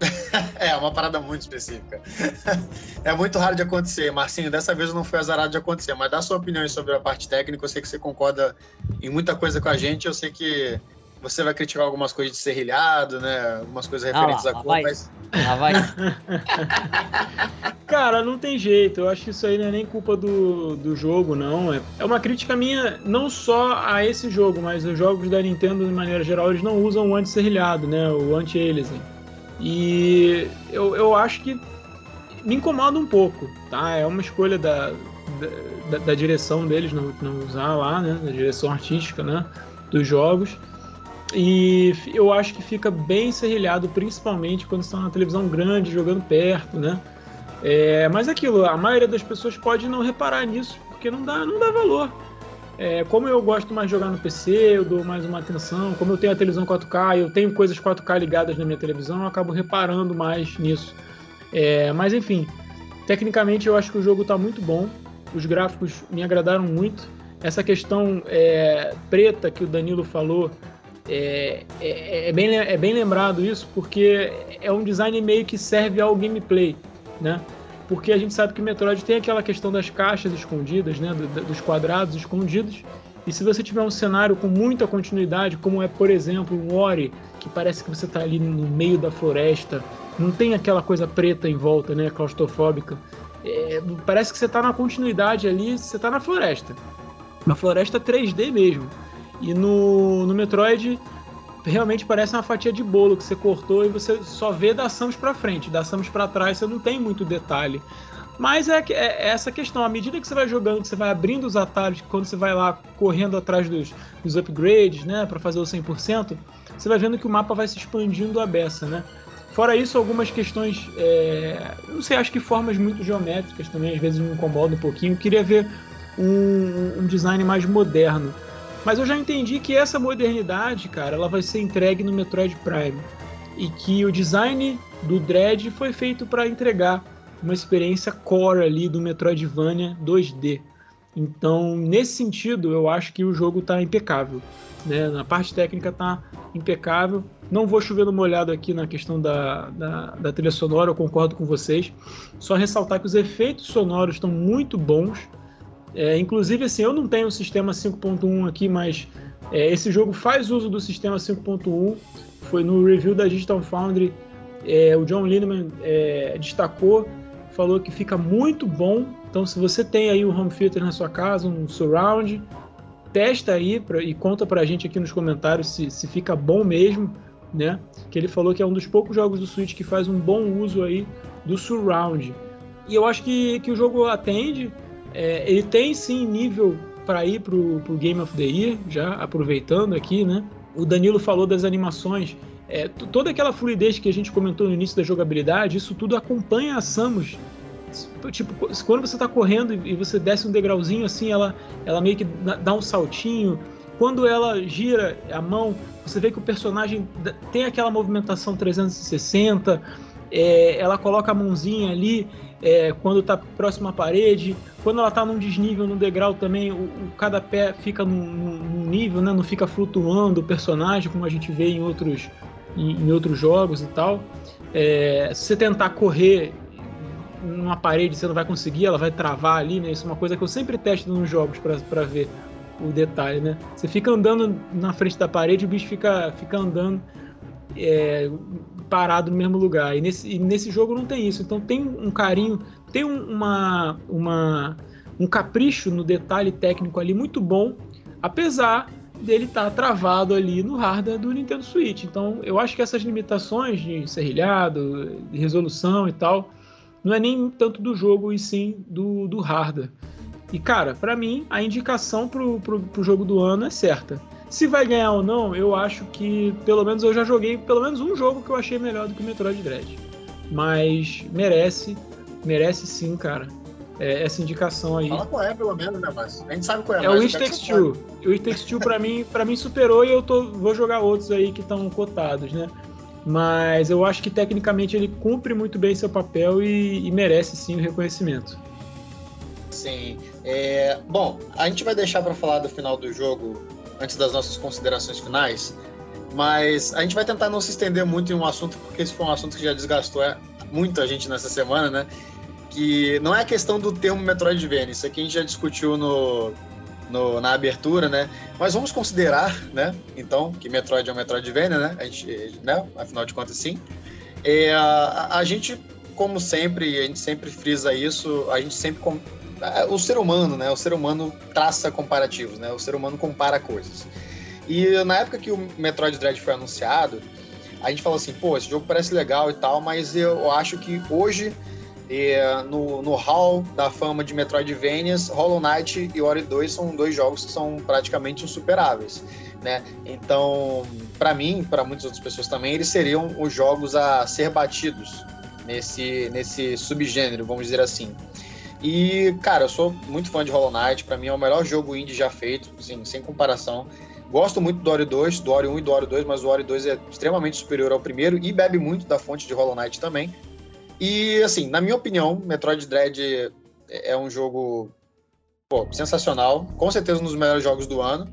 é, uma parada muito específica. é muito raro de acontecer. Marcinho, dessa vez não foi azarado de acontecer, mas dá sua opinião sobre a parte técnica. Eu sei que você concorda em muita coisa com a gente. Eu sei que você vai criticar algumas coisas de serrilhado, né? Algumas coisas ah referentes ah, lá, à cor, vai. mas. Ah, vai. Cara, não tem jeito. Eu acho que isso aí não é nem culpa do, do jogo, não. É, é uma crítica minha não só a esse jogo, mas os jogos da Nintendo, de maneira geral, eles não usam o anti-serrilhado, né? O anti-aliasing. E eu, eu acho que me incomoda um pouco, tá? É uma escolha da, da, da direção deles não, não usar lá, né? Da direção artística, né? Dos jogos. E eu acho que fica bem serrilhado, principalmente quando estão na televisão grande, jogando perto, né? É, mas aquilo, a maioria das pessoas pode não reparar nisso, porque não dá, não dá valor. É, como eu gosto mais de jogar no PC, eu dou mais uma atenção. Como eu tenho a televisão 4K, eu tenho coisas 4K ligadas na minha televisão, eu acabo reparando mais nisso. É, mas enfim, tecnicamente eu acho que o jogo está muito bom. Os gráficos me agradaram muito. Essa questão é, preta que o Danilo falou é, é, é, bem, é bem lembrado isso porque é um design meio que serve ao gameplay, né? Porque a gente sabe que Metroid tem aquela questão das caixas escondidas, né? Do, dos quadrados escondidos. E se você tiver um cenário com muita continuidade, como é, por exemplo, um Ori, que parece que você está ali no meio da floresta, não tem aquela coisa preta em volta, né? Claustrofóbica. É, parece que você está na continuidade ali, você está na floresta. Uma floresta 3D mesmo. E no, no Metroid, realmente parece uma fatia de bolo que você cortou e você só vê da Samus para frente, da Samus para trás você não tem muito detalhe. Mas é, é, é, essa questão, à medida que você vai jogando, você vai abrindo os atalhos, quando você vai lá correndo atrás dos, dos upgrades, né, para fazer o 100%, você vai vendo que o mapa vai se expandindo a beça, né? Fora isso, algumas questões, é, não sei, acho que formas muito geométricas também, às vezes me incomodam um pouquinho. Queria ver um, um design mais moderno. Mas eu já entendi que essa modernidade, cara, ela vai ser entregue no Metroid Prime. E que o design do Dread foi feito para entregar uma experiência core ali do Metroidvania 2D. Então, nesse sentido, eu acho que o jogo está impecável. Né? Na parte técnica está impecável. Não vou chover no molhado aqui na questão da, da, da, trilha sonora, eu concordo com vocês. Só ressaltar que os efeitos sonoros estão muito bons. É, inclusive, assim, eu não tenho o sistema 5.1 aqui, mas é, esse jogo faz uso do sistema 5.1. Foi no review da Digital Foundry, é, o John Lindemann é, destacou, falou que fica muito bom Então, se você tem aí um home theater na sua casa, um surround, testa aí pra, e conta pra gente aqui nos comentários se, se fica bom mesmo, né? Que ele falou que é um dos poucos jogos do Switch que faz um bom uso aí do surround. E eu acho que, que o jogo atende. É, ele tem sim nível para ir pro, pro Game of the Year, já aproveitando aqui, né? O Danilo falou das animações. É, toda aquela fluidez que a gente comentou no início da jogabilidade, isso tudo acompanha a Samus tipo, quando você está correndo e você desce um degrauzinho assim, ela, ela meio que dá um saltinho. Quando ela gira a mão, você vê que o personagem tem aquela movimentação 360. É, ela coloca a mãozinha ali é, quando está próximo à parede. Quando ela está num desnível, num degrau também, o, o cada pé fica num, num, nível, né? não fica flutuando o personagem, como a gente vê em outros, em, em outros jogos e tal. É, se você tentar correr numa parede você não vai conseguir, ela vai travar ali, né? Isso é uma coisa que eu sempre testo nos jogos para ver o detalhe, né? Você fica andando na frente da parede, o bicho fica, fica andando é, parado no mesmo lugar. E nesse, e nesse jogo não tem isso. Então tem um carinho, tem uma, uma, um capricho no detalhe técnico ali muito bom, apesar dele estar tá travado ali no hardware do Nintendo Switch. Então eu acho que essas limitações de serrilhado, de resolução e tal, não é nem tanto do jogo e sim do, do hardware. E cara, para mim a indicação pro, pro, pro jogo do ano é certa. Se vai ganhar ou não, eu acho que pelo menos eu já joguei pelo menos um jogo que eu achei melhor do que o Metroid Dread. Mas merece, merece sim, cara. É, essa indicação aí. Fala qual é, pelo menos, né, mas a gente sabe qual é. É o It Takes Two. O It Takes Two pra mim, pra mim superou e eu tô, vou jogar outros aí que estão cotados, né? mas eu acho que tecnicamente ele cumpre muito bem seu papel e, e merece sim o reconhecimento. Sim. É, bom, a gente vai deixar para falar do final do jogo antes das nossas considerações finais, mas a gente vai tentar não se estender muito em um assunto, porque esse foi um assunto que já desgastou é, muito a gente nessa semana, né? Que não é a questão do termo Metroidvania, isso aqui a gente já discutiu no, no, na abertura, né? Mas vamos considerar, né? Então, que Metroid é um Metroidvania, né? A gente, né? Afinal de contas, sim. É, a, a, gente, como sempre, a gente sempre frisa isso, a gente sempre... O ser humano, né? O ser humano traça comparativos, né? O ser humano compara coisas. E na época que o Metroid Dread foi anunciado, a gente falou assim, pô, esse jogo parece legal e tal, mas eu acho que hoje no, no hall da fama de Metroidvanias, Hollow Knight e Ori 2 são dois jogos que são praticamente insuperáveis. Né? Então, para mim, para muitas outras pessoas também, eles seriam os jogos a ser batidos nesse, nesse subgênero, vamos dizer assim. E, cara, eu sou muito fã de Hollow Knight, para mim é o melhor jogo indie já feito, assim, sem comparação. Gosto muito do Ori 2, do Ori 1 e do Ori 2, mas o Ori 2 é extremamente superior ao primeiro e bebe muito da fonte de Hollow Knight também. E, assim, na minha opinião, Metroid Dread é um jogo pô, sensacional, com certeza um dos melhores jogos do ano.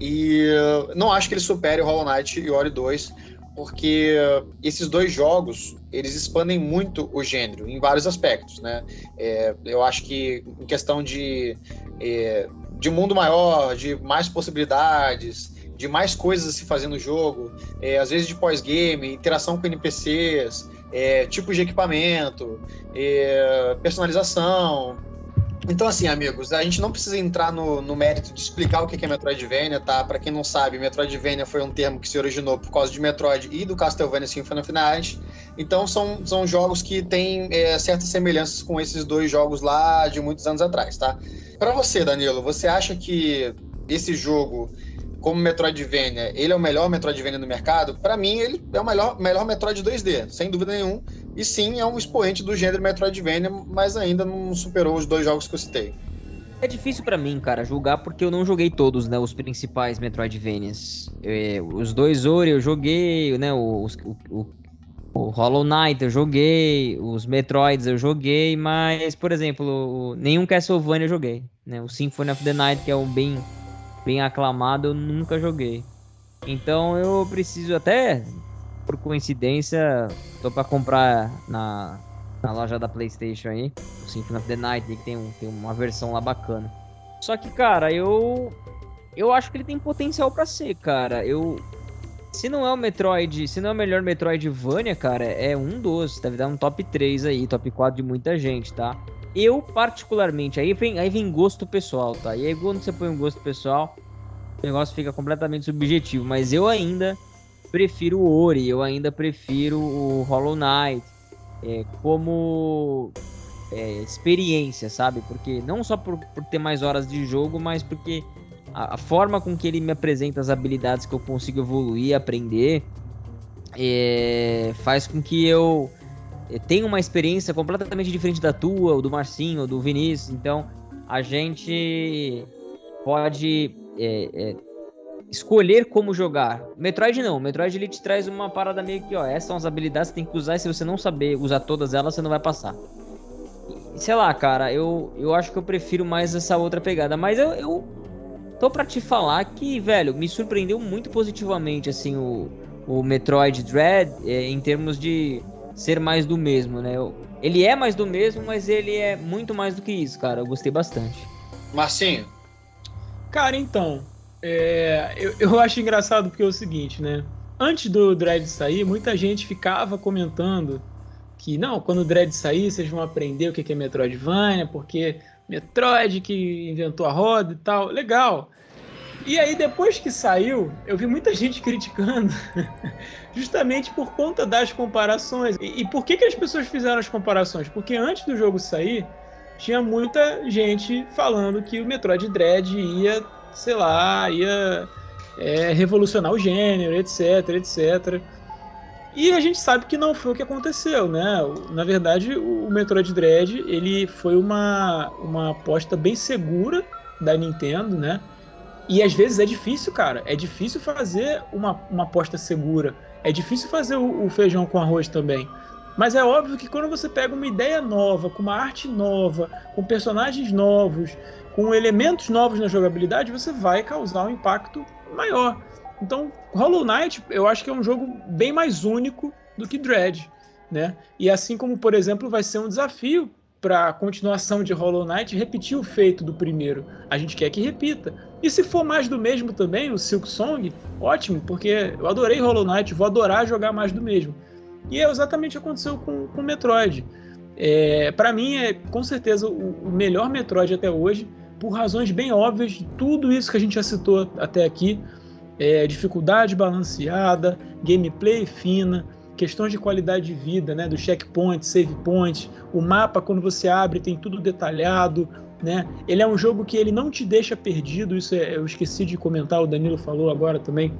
E não acho que ele supere o Hollow Knight e Ori 2, porque esses dois jogos eles expandem muito o gênero em vários aspectos, né? É, eu acho que em questão de, é, de mundo maior, de mais possibilidades, de mais coisas a se fazer no jogo, é, às vezes de pós-game, interação com NPCs, é, tipos de equipamento, é, personalização. Então, assim, amigos, a gente não precisa entrar no, no mérito de explicar o que é Metroidvania, tá? Para quem não sabe, Metroidvania foi um termo que se originou por causa de Metroid e do Castlevania Symphony of Night. Então, são, são jogos que têm é, certas semelhanças com esses dois jogos lá de muitos anos atrás, tá? Para você, Danilo, você acha que esse jogo como Metroidvania, ele é o melhor Metroidvania no mercado, para mim ele é o melhor, melhor Metroid 2D, sem dúvida nenhuma. E sim, é um expoente do gênero Metroidvania, mas ainda não superou os dois jogos que eu citei. É difícil para mim, cara, julgar porque eu não joguei todos, né, os principais Metroidvanias. É, os dois Ori eu joguei, né, o, o, o, Hollow Knight eu joguei, os Metroids eu joguei, mas, por exemplo, nenhum Castlevania eu joguei, né, o Symphony of the Night, que é um bem bem aclamado, eu nunca joguei. Então eu preciso até, por coincidência, tô para comprar na, na loja da PlayStation aí, o Symphony of the Night, que tem, um, tem uma versão lá bacana. Só que, cara, eu eu acho que ele tem potencial para ser, cara. Eu se não é o Metroid, se não é o melhor Metroidvania, cara, é um dos, deve dar um top 3 aí, top 4 de muita gente, tá? eu particularmente, aí vem, aí vem gosto pessoal, tá? E aí quando você põe um gosto pessoal, o negócio fica completamente subjetivo. Mas eu ainda prefiro o Ori, eu ainda prefiro o Hollow Knight é, como é, experiência, sabe? Porque não só por, por, ter mais horas de jogo, mas porque a, a, forma com que ele me apresenta as habilidades que eu consigo evoluir, aprender, é, faz com que eu é, tenha uma experiência completamente diferente da tua, ou do Marcinho, ou do Vinícius. Então, a gente pode é, é, escolher como jogar. Metroid não. Metroid ele te traz uma parada meio que, ó, essas são as habilidades que você tem que usar e se você não saber usar todas elas, você não vai passar. Sei lá, cara, eu, eu acho que eu prefiro mais essa outra pegada. Mas eu, eu tô pra te falar que, velho, me surpreendeu muito positivamente, assim, o, o Metroid Dread é, em termos de ser mais do mesmo, né? Eu, ele é mais do mesmo, mas ele é muito mais do que isso, cara. Eu gostei bastante. Marcinho. Cara, então, é, eu, eu acho engraçado porque é o seguinte, né? Antes do Dread sair, muita gente ficava comentando que não, quando o Dread sair, vocês vão aprender o que é Metroidvania, porque Metroid que inventou a roda e tal. Legal. E aí, depois que saiu, eu vi muita gente criticando, justamente por conta das comparações. E, e, por que, que as pessoas fizeram as comparações? Porque antes do jogo sair, tinha muita gente falando que o Metroid Dread ia, sei lá, ia é, revolucionar o gênero, etc, etc. E a gente sabe que não foi o que aconteceu, né? Na verdade, o Metroid Dread ele foi uma, uma aposta bem segura da Nintendo, né? E às vezes é difícil, cara. É difícil fazer uma, uma aposta segura. É difícil fazer o, o, feijão com arroz também. Mas é óbvio que quando você pega uma ideia nova, com uma arte nova, com personagens novos, com elementos novos na jogabilidade, você vai causar um impacto maior. Então, Hollow Knight, eu acho que é um jogo bem mais único do que Dread, né? E assim como, por exemplo, vai ser um desafio para a continuação de Hollow Knight repetir o feito do primeiro. A gente quer que repita. E se for mais do mesmo também, o Silk Song, ótimo, porque eu adorei Hollow Knight, vou adorar jogar mais do mesmo. E é exatamente o que aconteceu com o Metroid. É, para mim, é com certeza o, o melhor Metroid até hoje, por razões bem óbvias de tudo isso que a gente já citou até aqui. É, dificuldade balanceada, gameplay fina, questões de qualidade de vida, né, do checkpoint, save point, o mapa quando você abre tem tudo detalhado, né? Ele é um jogo que ele não te deixa perdido, isso é, eu esqueci de comentar, o Danilo falou agora também.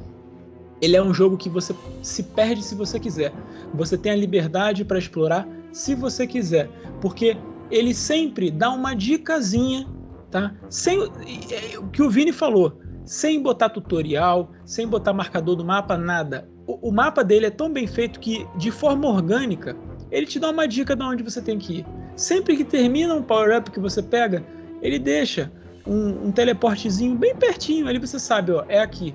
Ele é um jogo que você se perde se você quiser. Você tem a liberdade para explorar se você quiser, porque ele sempre dá uma dicasinha, tá? Sem o que o Vini falou, sem botar tutorial, sem botar marcador do mapa, nada o, o, mapa dele é tão bem feito que, de forma orgânica, ele te dá uma dica de onde você tem que ir. Sempre que termina um power-up que você pega, ele deixa um, um teleportezinho bem pertinho, ali você sabe, ó, é aqui.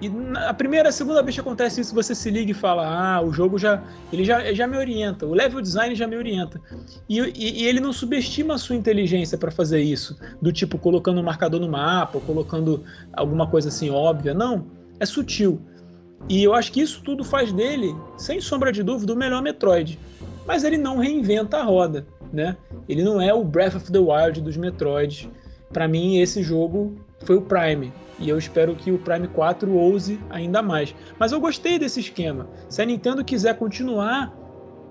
E na, a primeira, a segunda vez que acontece isso, você se liga e fala: Ah, o jogo já ele já, já me orienta, o level design já me orienta. E, e, e ele não subestima a sua inteligência para fazer isso, do tipo colocando um marcador no mapa, colocando alguma coisa assim óbvia. Não, é sutil. E eu acho que isso tudo faz dele, sem sombra de dúvida, o melhor Metroid. Mas ele não reinventa a roda, né? Ele não é o Breath of the Wild dos Metroids. Para mim, esse jogo foi o Prime. E eu espero que o Prime 4 ouse ainda mais. Mas eu gostei desse esquema. Se a Nintendo quiser continuar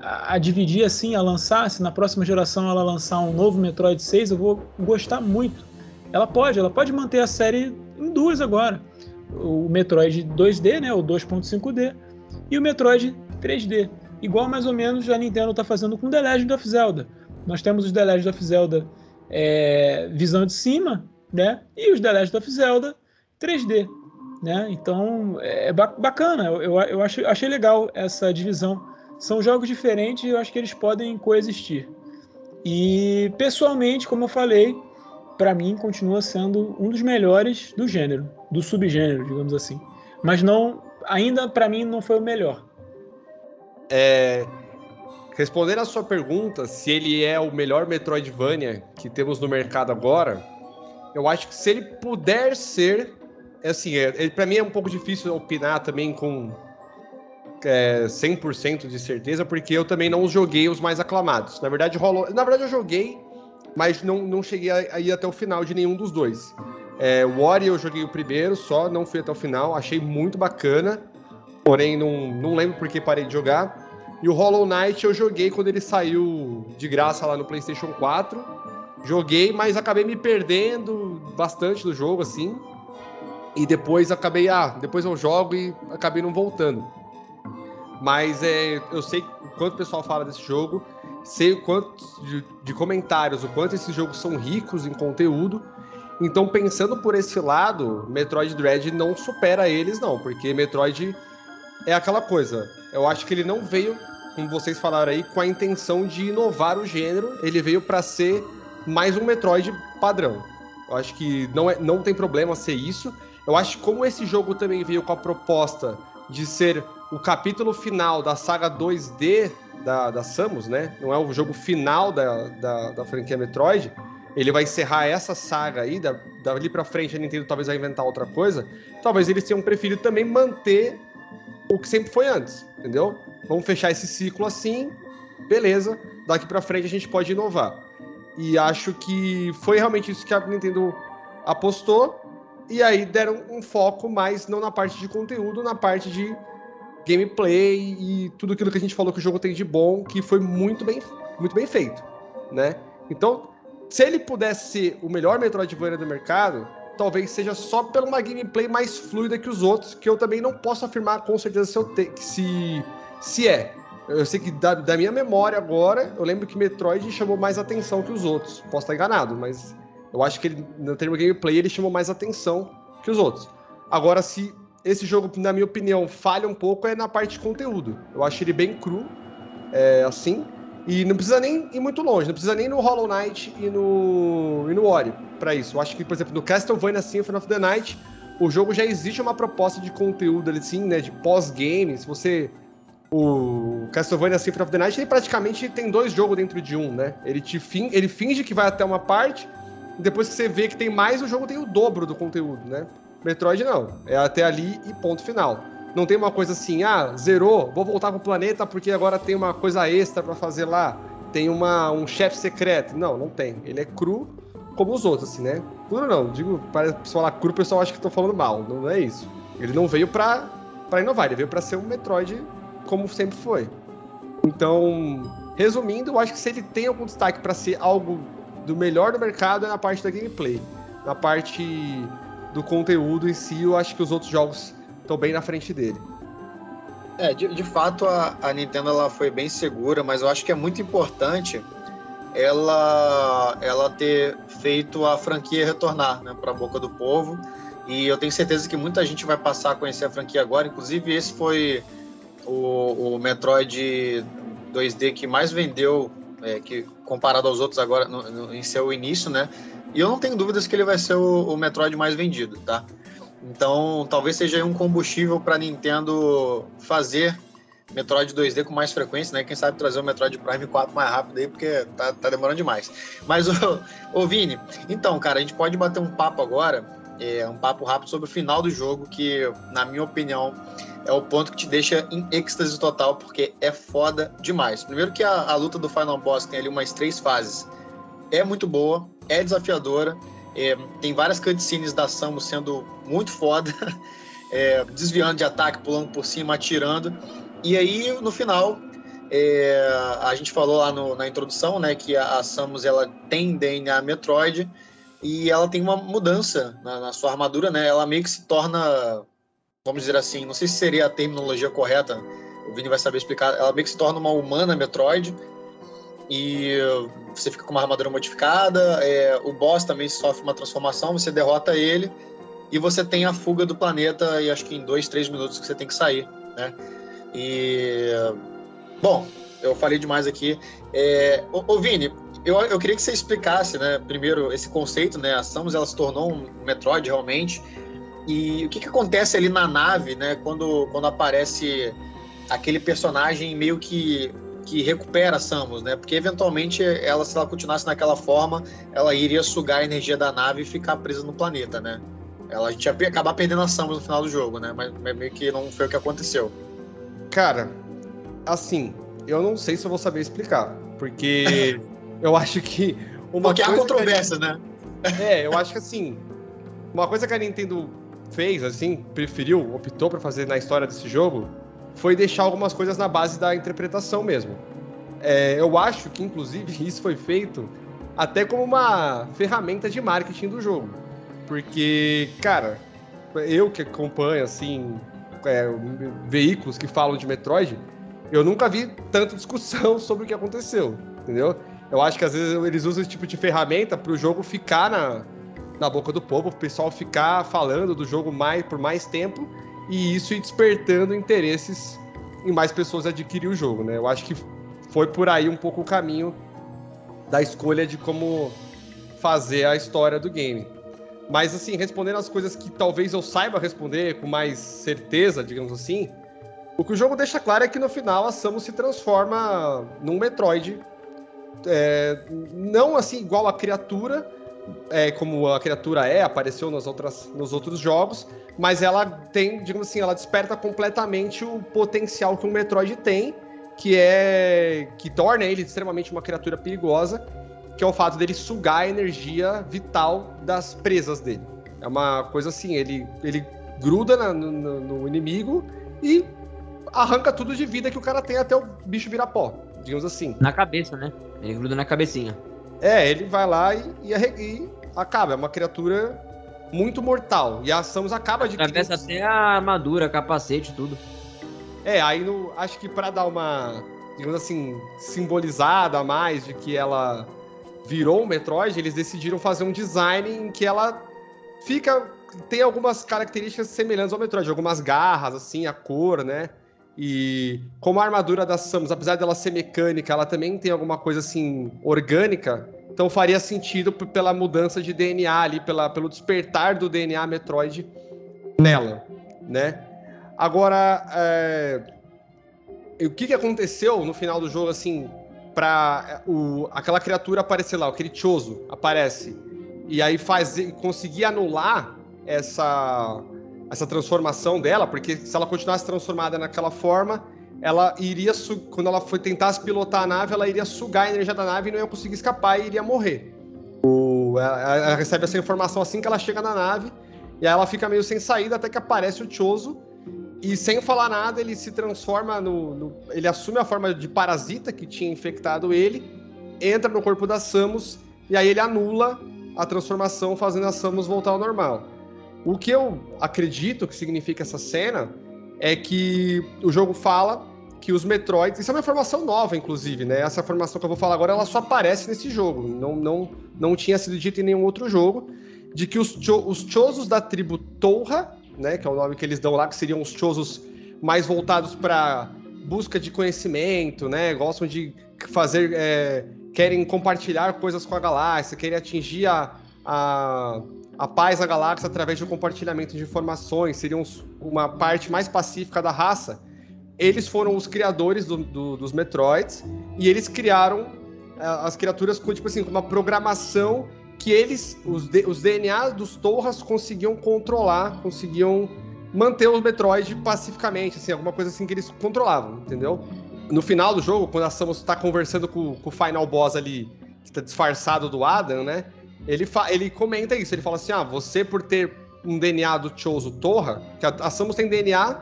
a, a, dividir assim, a lançar, se na próxima geração ela lançar um novo Metroid 6, eu vou gostar muito. Ela pode, ela pode manter a série em duas agora o Metroid 2D, né, o 2.5D, e o Metroid 3D. Igual mais ou menos a Nintendo está fazendo com The Legend of Zelda. Nós temos os The Legend of Zelda é, visão de cima, né, e os The Legend of Zelda 3D. Né? Então é bacana, eu, eu achei, achei legal essa divisão. São jogos diferentes e eu acho que eles podem coexistir. E pessoalmente, como eu falei, para mim continua sendo um dos melhores do gênero, do subgênero, digamos assim. Mas não, ainda para mim não foi o melhor. É, respondendo a sua pergunta, se ele é o melhor Metroidvania que temos no mercado agora, eu acho que se ele puder ser, é assim, é, para mim é um pouco difícil opinar também com é, 100% de certeza, porque eu também não joguei os mais aclamados. Na verdade, rolou, na verdade eu joguei mas não, não cheguei a, ir até o final de nenhum dos dois. É, Ori eu joguei o primeiro só, não fui até o final, achei muito bacana, porém não, não lembro por que parei de jogar. E o Hollow Knight eu joguei quando ele saiu de graça lá no PlayStation 4. Joguei, mas acabei me perdendo bastante do jogo, assim. E depois acabei, ah, depois eu jogo e acabei não voltando. Mas é, eu sei o quanto o pessoal fala desse jogo, sei o quanto de, de comentários, o quanto esses jogos são ricos em conteúdo. Então, pensando por esse lado, Metroid Dread não supera eles, não, porque Metroid é aquela coisa. Eu acho que ele não veio, como vocês falaram aí, com a intenção de inovar o gênero. Ele veio para ser mais um Metroid padrão. Eu acho que não, é, não tem problema ser isso. Eu acho que como esse jogo também veio com a proposta de ser o capítulo final da saga 2D da, da Samus, né? Não é o jogo final da, da, da franquia Metroid. Ele vai encerrar essa saga aí, da, dali pra frente a Nintendo talvez vai inventar outra coisa. Talvez eles tenham preferido também manter o que sempre foi antes, entendeu? Vamos fechar esse ciclo assim, beleza. Daqui para frente a gente pode inovar. E acho que foi realmente isso que a Nintendo apostou. E aí deram um foco mais não na parte de conteúdo, na parte de gameplay e tudo aquilo que a gente falou que o jogo tem de bom, que foi muito bem, muito bem feito, né? Então, se ele pudesse ser o melhor Metroidvania do mercado, talvez seja só pela uma gameplay mais fluida que os outros, que eu também não posso afirmar com certeza se, te, se, se é. Eu sei que da, da, minha memória agora, eu lembro que Metroid chamou mais atenção que os outros. Posso estar enganado, mas eu acho que ele, no termo gameplay ele chamou mais atenção que os outros. Agora, se esse jogo, na minha opinião, falha um pouco, é na parte de conteúdo. Eu acho ele bem cru, é, assim. E não precisa nem ir muito longe, não precisa nem no Hollow Knight e no, e no Ori para isso. Eu acho que, por exemplo, no Castlevania Symphony of the Night, o jogo já existe uma proposta de conteúdo ali, assim, né, de pós-game. Se você. O Castlevania Symphony of the Night, ele praticamente tem dois jogos dentro de um, né? Ele, te fin ele finge que vai até uma parte, depois que você vê que tem mais, o jogo tem o dobro do conteúdo, né? Metroid não. É até ali e ponto final. Não tem uma coisa assim, ah, zerou, vou voltar pro planeta porque agora tem uma coisa extra para fazer lá. Tem uma, um chefe secreto. Não, não tem. Ele é cru como os outros, assim, né? Cru não, digo, para falar cru, o pessoal acha que tô falando mal. Não é isso. Ele não veio pra, pra inovar, ele veio pra ser um Metroid como sempre foi. Então, resumindo, eu acho que se ele tem algum destaque para ser algo do melhor do mercado é na parte da gameplay. Na parte do conteúdo em si, eu acho que os outros jogos estão bem na frente dele. É, de, de fato a, a, Nintendo ela foi bem segura, mas eu acho que é muito importante ela, ela ter feito a franquia retornar né, para a boca do povo. E eu tenho certeza que muita gente vai passar a conhecer a franquia agora. Inclusive, esse foi o, o Metroid 2D que mais vendeu, é, que comparado aos outros agora no, no, em seu início, né? E eu não tenho dúvidas que ele vai ser o, o Metroid mais vendido, tá? Então, talvez seja um combustível para Nintendo fazer Metroid 2D com mais frequência, né? Quem sabe trazer o Metroid Prime 4 mais rápido aí, porque tá, tá demorando demais. Mas, ô, ô Vini, então, cara, a gente pode bater um papo agora, é, um papo rápido sobre o final do jogo, que, na minha opinião, é o ponto que te deixa em êxtase total, porque é foda demais. Primeiro que a, a luta do Final Boss tem ali umas três fases. É muito boa, é desafiadora. É, tem várias cutscenes da Samus sendo muito foda, é, desviando de ataque, pulando por cima, atirando. E aí, no final, é, a gente falou lá no, na introdução, né, que a, a, Samus ela tem DNA Metroid e ela tem uma mudança na, na, sua armadura, né? Ela meio que se torna, vamos dizer assim, não sei se seria a terminologia correta, o Vini vai saber explicar. Ela meio que se torna uma humana Metroid e você fica com uma armadura modificada. É, o boss também sofre uma transformação, você derrota ele e você tem a fuga do planeta. E acho que em dois, três minutos que você tem que sair, né? E bom, eu falei demais aqui. É, ô, ô Vini, eu, eu queria que você explicasse, né? Primeiro esse conceito, né? A Samus ela se tornou um Metroid realmente. E o que, que acontece ali na nave, né? Quando, quando aparece aquele personagem meio que que recupera a Samus, né? Porque eventualmente ela, se ela continuasse naquela forma, ela iria sugar a energia da nave e ficar presa no planeta, né? Ela, a gente ia acabar perdendo a Samus no final do jogo, né? Mas, mas meio que não foi o que aconteceu. Cara, assim, eu não sei se eu vou saber explicar, porque eu acho que uma Porque há controvérsia, né? É, eu acho que assim, uma coisa que a Nintendo fez, assim, preferiu, optou para fazer na história desse jogo, foi deixar algumas coisas na base da interpretação mesmo. É, eu acho que, inclusive, isso foi feito até como uma ferramenta de marketing do jogo. Porque, cara, eu que acompanho, assim, é, veículos que falam de Metroid, eu nunca vi tanta discussão sobre o que aconteceu, entendeu? Eu acho que às vezes eles usam esse tipo de ferramenta para o jogo ficar na, na boca do povo, o pessoal ficar falando do jogo mais por mais tempo e isso ir despertando interesses em mais pessoas adquirir o jogo, né? Eu acho que foi por aí um pouco o caminho da escolha de como fazer a história do game. Mas assim, respondendo as coisas que talvez eu saiba responder com mais certeza, digamos assim, o que o jogo deixa claro é que no final a Samus se transforma num Metroid. É, não assim igual a criatura, é, como a criatura é, apareceu nas outras, nos outros jogos, mas ela tem, digamos assim, ela desperta completamente o potencial que um Metroid tem, que é que torna ele extremamente uma criatura perigosa, que é o fato dele sugar a energia vital das presas dele. É uma coisa assim, ele, ele gruda na, no, no, inimigo e arranca tudo de vida que o cara tem até o bicho virar pó, digamos assim. Na cabeça, né? Ele gruda na cabecinha. É, ele vai lá e, e, e acaba. É uma criatura muito mortal. E a Samus acaba de. Atravessa até a armadura, capacete, tudo. É, aí no, acho que para dar uma, digamos assim, simbolizada a mais de que ela virou um Metroid, eles decidiram fazer um design em que ela fica. tem algumas características semelhantes ao Metroid, algumas garras, assim, a cor, né? E como a armadura da Samus, apesar dela ser mecânica, ela também tem alguma coisa assim orgânica. Então faria sentido pela mudança de DNA ali, pela, pelo despertar do DNA Metroid nela, né? Agora, é... o que, que aconteceu no final do jogo, assim, pra o, aquela criatura aparecer lá, aquele Choso aparece, e aí fazer, conseguir anular essa essa transformação dela, porque se ela continuasse transformada naquela forma, ela iria, quando ela foi tentasse pilotar a nave, ela iria sugar a energia da nave e não ia conseguir escapar e iria morrer. O, ela, ela, recebe essa informação assim que ela chega na nave, e aí ela fica meio sem saída até que aparece o Choso, e sem falar nada, ele se transforma no, no, Ele assume a forma de parasita que tinha infectado ele, entra no corpo da Samus, e aí ele anula a transformação, fazendo a Samus voltar ao normal. O que eu acredito que significa essa cena é que o jogo fala que os Metroids. Isso é uma informação nova, inclusive, né? Essa informação que eu vou falar agora ela só aparece nesse jogo. Não, não, não tinha sido dito em nenhum outro jogo. De que os, cho os Chozos da tribo Torra, né? Que é o nome que eles dão lá, que seriam os Chozos mais voltados para busca de conhecimento, né? Gostam de fazer. É, querem compartilhar coisas com a galáxia, querem atingir a, a a paz na galáxia através do compartilhamento de informações, seriam uma parte mais pacífica da raça. Eles foram os criadores do, do, dos Metroids e eles criaram uh, as criaturas com tipo assim, uma programação que eles, os, os DNA dos Torras conseguiam controlar, conseguiam manter os Metroid pacificamente, assim, alguma coisa assim que eles controlavam, entendeu? No final do jogo, quando a Samus está conversando com, com o final boss ali, que está disfarçado do Adam, né? Ele, ele comenta isso, ele fala assim: ah, você por ter um DNA do Chozo Torra, que a, a Samus tem DNA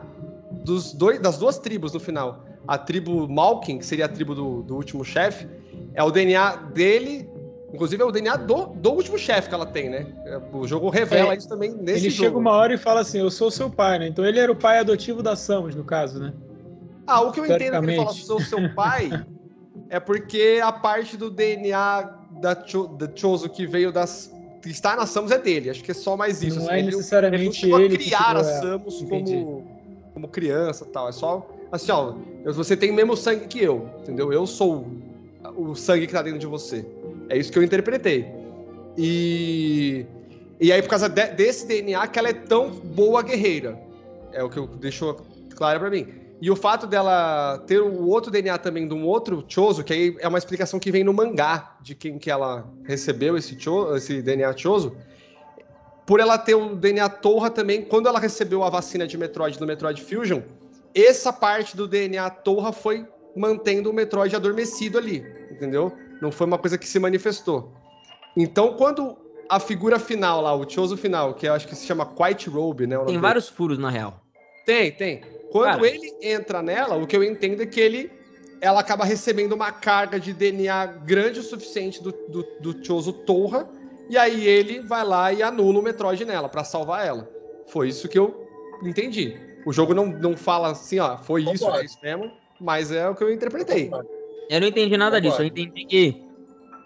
dos dois, das duas tribos no final. A tribo Malkin, que seria a tribo do, do último chefe, é o DNA dele, inclusive é o DNA do, do último chefe que ela tem, né? O jogo revela é, isso também nesse ele jogo. Ele chega uma hora e fala assim: Eu sou seu pai, né? Então ele era o pai adotivo da Samus, no caso, né? Ah, o que eu entendo que ele fala, sou seu pai, é porque a parte do DNA da, Cho, da Chozo que veio das. que está na Samus é dele. Acho que é só mais isso. Não assim, é necessariamente ele. ele criar a Samus como, como criança e tal. É só. Assim, ó, você tem o mesmo sangue que eu, entendeu? Eu sou o sangue que tá dentro de você. É isso que eu interpretei. E. E aí, por causa de, desse DNA, que ela é tão boa guerreira. É o que deixou claro para mim. E o fato dela ter o outro DNA também de um outro Choso, que aí é uma explicação que vem no mangá de quem que ela recebeu esse, cho, esse DNA Choso, por ela ter o DNA Torra também, quando ela recebeu a vacina de Metroid do Metroid Fusion, essa parte do DNA Torra foi mantendo o Metroid adormecido ali, entendeu? Não foi uma coisa que se manifestou. Então, quando a figura final lá, o Choso final, que eu acho que se chama White Robe, né? Tem vários furos, na real. Tem, tem. Quando Cara. ele entra nela, o que eu entendo é que ele ela acaba recebendo uma carga de DNA grande o suficiente do, do, do Choso Torra, e aí ele vai lá e anula o Metroid nela para salvar ela. Foi isso que eu entendi. O jogo não, não fala assim, ó, foi isso, é isso mesmo, mas é o que eu interpretei. Eu não entendi nada disso, eu entendi que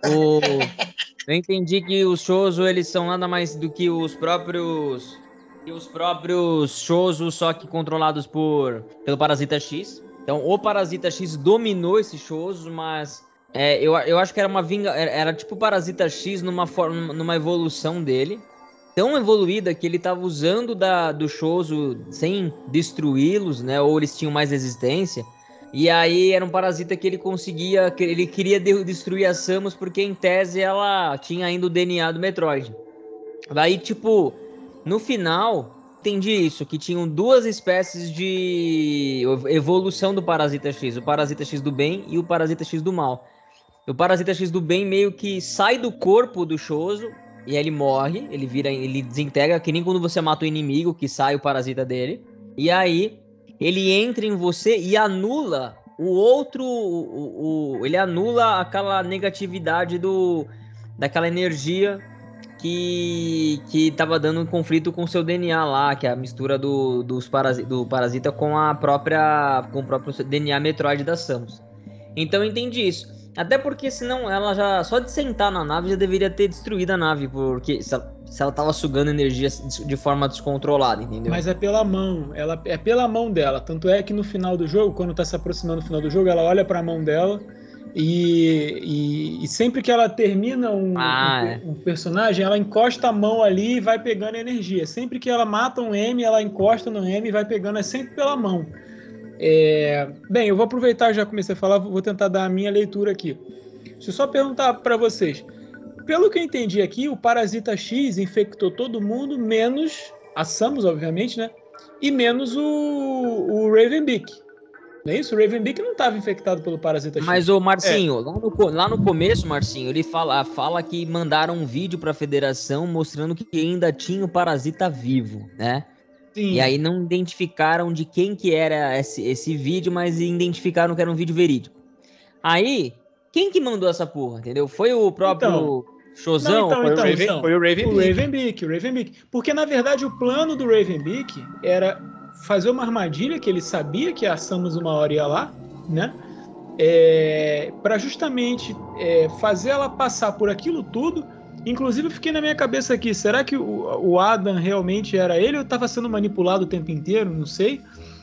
o... eu entendi que os Chozo, eles são nada mais do que os próprios que os próprios Chozo, só que controlados por pelo Parasita X. Então, o Parasita X dominou esses shows, mas é, eu, eu acho que era uma vinga, era, era tipo Parasita X numa forma, numa evolução dele, tão evoluída que ele estava usando da, do Shoso sem destruí-los, né? Ou eles tinham mais resistência. E aí era um parasita que ele conseguia, que ele queria destruir a Samus porque em tese ela tinha ainda o DNA do Metroid. Daí tipo, no final, entendi isso, que tinham duas espécies de evolução do Parasita X, o Parasita X do bem e o Parasita X do mal. O Parasita X do bem meio que sai do corpo do Choso e ele morre, ele vira, ele desintegra, que nem quando você mata o inimigo, que sai o parasita dele. E aí ele entra em você e anula o outro, o, o, ele anula aquela negatividade do daquela energia que, que tava dando um conflito com seu DNA lá, que é a mistura do, dos parasi, do parasita com a própria com o próprio DNA Metroid da Samus. Então eu entendi isso. Até porque senão ela já só de sentar na nave já deveria ter destruído a nave, porque se ela, se ela tava sugando energia de forma descontrolada, entendeu? Mas é pela mão, ela é pela mão dela. Tanto é que no final do jogo, quando tá se aproximando do final do jogo, ela olha para a mão dela e, e, e, sempre que ela termina um, ah, um, é. um, personagem, ela encosta a mão ali e vai pegando energia. Sempre que ela mata um M, ela encosta no M e vai pegando, é sempre pela mão. É... Bem, eu vou aproveitar, já comecei a falar, vou tentar dar a minha leitura aqui. Deixa eu só perguntar para vocês. Pelo que eu entendi aqui, o Parasita X infectou todo mundo, menos a Samus, obviamente, né? E menos o, o Ravenbeak. Não é isso? O Ravenbeak não estava infectado pelo Parasita X. Mas o Marcinho, é. lá, no, lá no começo, Marcinho, ele fala, fala que mandaram um vídeo para a federação mostrando que ainda tinha o Parasita vivo, né? Sim. E aí não identificaram de quem que era esse, esse vídeo, mas identificaram que era um vídeo verídico. Aí, quem que mandou essa porra, entendeu? Foi o próprio então, Shozão? Não, então, foi, então, o Raven, então, foi o Ravenbeak. O Ravenbeak, o Ravenbeak. Porque, na verdade, o plano do Ravenbeak era fazer uma armadilha que ele sabia que a Samus uma hora ia lá, né? É, para justamente é, fazer ela passar por aquilo tudo Inclusive, eu fiquei na minha cabeça aqui: será que o, o Adam realmente era ele ou estava sendo manipulado o tempo inteiro? Não sei.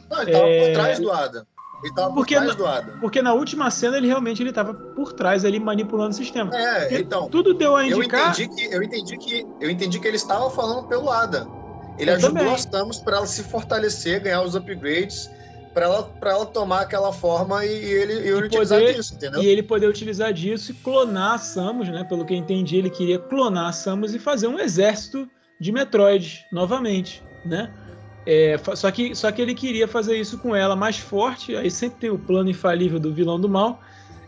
Não, ele estava é... por trás do Adam. Ele tava porque por trás na, do Adam. Porque na última cena ele realmente ele estava por trás ali manipulando o sistema. É, porque então. Tudo deu a indicar. Eu entendi que eu entendi que eu entendi que ele estava falando pelo Adam. Ele eu ajudou também. a Samus para ela se fortalecer, ganhar os upgrades para ela, ela tomar aquela forma e, ele, e ele utilizar poder, disso, entendeu? E ele poder utilizar disso e clonar a Samus, né? Pelo que eu entendi, ele queria clonar a Samus e fazer um exército de Metroid novamente, né? É, só, que, só que ele queria fazer isso com ela mais forte, aí sempre tem o plano infalível do vilão do mal,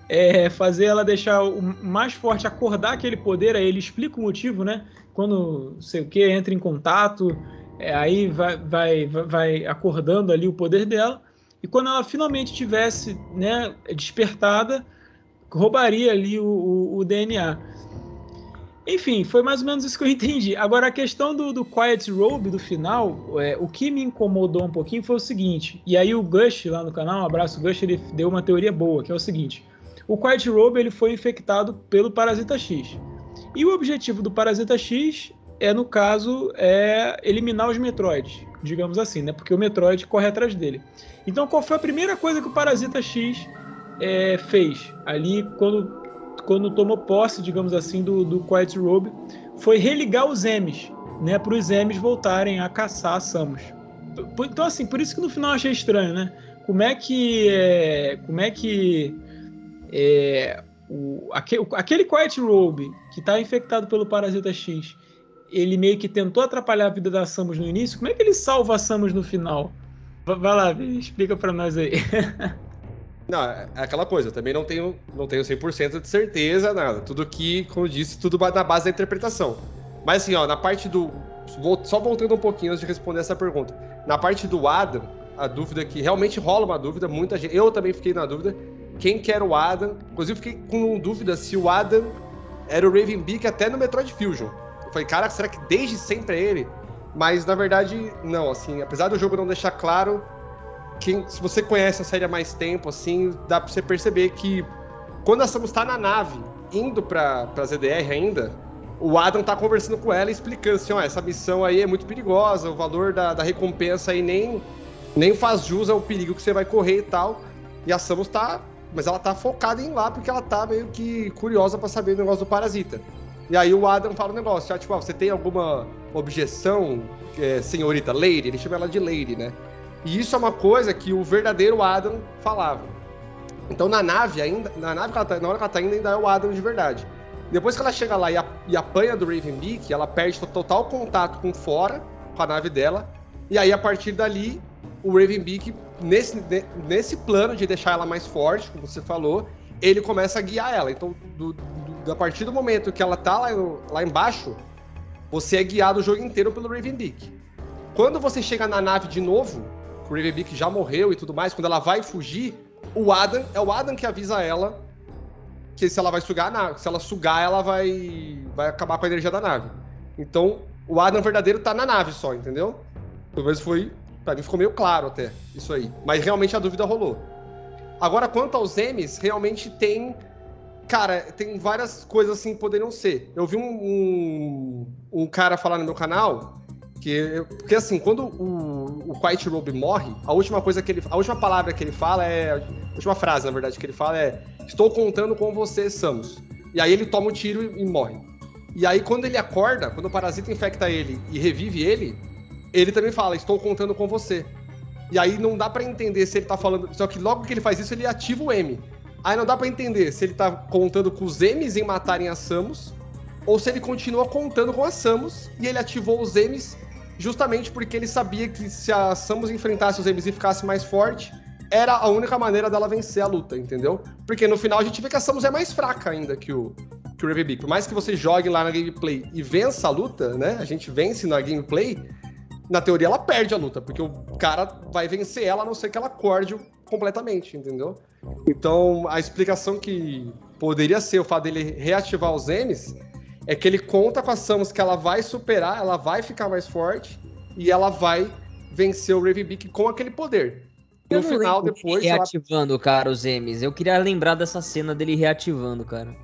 é fazer ela deixar o mais forte, acordar aquele poder, aí ele explica o motivo, né? Quando, sei o que, entra em contato, é, aí vai, vai, vai acordando ali o poder dela, e quando ela finalmente tivesse né, despertada, roubaria ali o, o, o, DNA. Enfim, foi mais ou menos isso que eu entendi. Agora, a questão do, do Quiet Robe do final, é, o que me incomodou um pouquinho foi o seguinte, e aí o Gush lá no canal, um abraço Gush, ele deu uma teoria boa, que é o seguinte, o Quiet Robe ele foi infectado pelo Parasita X. E o objetivo do Parasita X é, no caso, é eliminar os Metroids, digamos assim, né? Porque o Metroid corre atrás dele. Então, qual foi a primeira coisa que o Parasita X é, fez ali quando, quando tomou posse, digamos assim, do, do Quiet Robe? Foi religar os M's, né? Para os M's voltarem a caçar a Samus. Então, assim, por isso que no final eu achei estranho, né? Como é que. É, como é que. É, o, aquele, aquele Quiet Robe que está infectado pelo Parasita X ele meio que tentou atrapalhar a vida da Samus no início, como é que ele salva a Samus no final? Vai lá, explica para nós aí. Não, é aquela coisa, também não tenho, não tenho 100% de certeza, nada. Tudo que, como eu disse, tudo na base da interpretação. Mas assim, ó, na parte do. Só voltando um pouquinho antes de responder essa pergunta. Na parte do Adam, a dúvida que realmente rola uma dúvida, muita gente. Eu também fiquei na dúvida. Quem que era o Adam? Inclusive, fiquei com dúvida se o Adam era o Ravenbeak até no Metroid Fusion. Eu falei, cara, será que desde sempre é ele? Mas na verdade, não, assim, apesar do jogo não deixar claro, quem, se você conhece a série há mais tempo, assim, dá pra você perceber que quando a Samus tá na nave, indo pra, pra ZDR ainda, o Adam tá conversando com ela explicando assim, ó, essa missão aí é muito perigosa, o valor da, da recompensa aí nem, nem faz jus ao perigo que você vai correr e tal. E a Samus tá. Mas ela tá focada em ir lá porque ela tá meio que curiosa para saber o negócio do parasita. E aí o Adam fala um negócio, tipo, ah, você tem alguma objeção, é, senhorita Lady? Ele chama ela de Lady, né? E isso é uma coisa que o verdadeiro Adam falava. Então na nave ainda, na nave tá, na hora que ela tá indo, ainda é o Adam de verdade. Depois que ela chega lá e, a, e apanha do Ravenbeak, ela perde total contato com fora, com a nave dela. E aí, a partir dali, o Ravenbeak, nesse, nesse plano de deixar ela mais forte, como você falou, ele começa a guiar ela. Então, do, a partir do momento que ela tá lá, lá embaixo, você é guiado o jogo inteiro pelo Ravenbeak. Quando você chega na nave de novo, o Ravenbeak já morreu e tudo mais, quando ela vai fugir, o Adam, é o Adam que avisa ela que se ela vai sugar se ela sugar, ela vai, vai acabar com a energia da nave. Então, o Adam verdadeiro tá na nave só, entendeu? Pelo menos foi. Pra mim ficou meio claro até isso aí. Mas realmente a dúvida rolou. Agora, quanto aos M's, realmente tem. Cara, tem várias coisas assim que poderiam ser. Eu vi um, um, um cara falar no meu canal que, porque assim, quando o, o Robe morre, a última coisa que ele. A última palavra que ele fala é. A última frase, na verdade, que ele fala é: Estou contando com você, Samus. E aí ele toma o um tiro e, e morre. E aí, quando ele acorda, quando o parasita infecta ele e revive ele, ele também fala: Estou contando com você. E aí não dá para entender se ele tá falando. Só que logo que ele faz isso, ele ativa o M. Aí não dá para entender se ele tá contando com os M's em matarem a Samus, ou se ele continua contando com a Samus e ele ativou os M's justamente porque ele sabia que se a Samus enfrentasse os M's e ficasse mais forte, era a única maneira dela vencer a luta, entendeu? Porque no final a gente vê que a Samus é mais fraca ainda que o, que o Raven Por mais que você jogue lá na gameplay e vença a luta, né? A gente vence na gameplay, na teoria ela perde a luta, porque o cara vai vencer ela a não ser que ela acorde completamente, entendeu? Então a explicação que poderia ser o fato dele reativar os M's é que ele conta com a Samus que ela vai superar, ela vai ficar mais forte e ela vai vencer o Ravenbeak com aquele poder. No final, depois. Reativando, ela... cara, os M's. Eu queria lembrar dessa cena dele reativando, cara.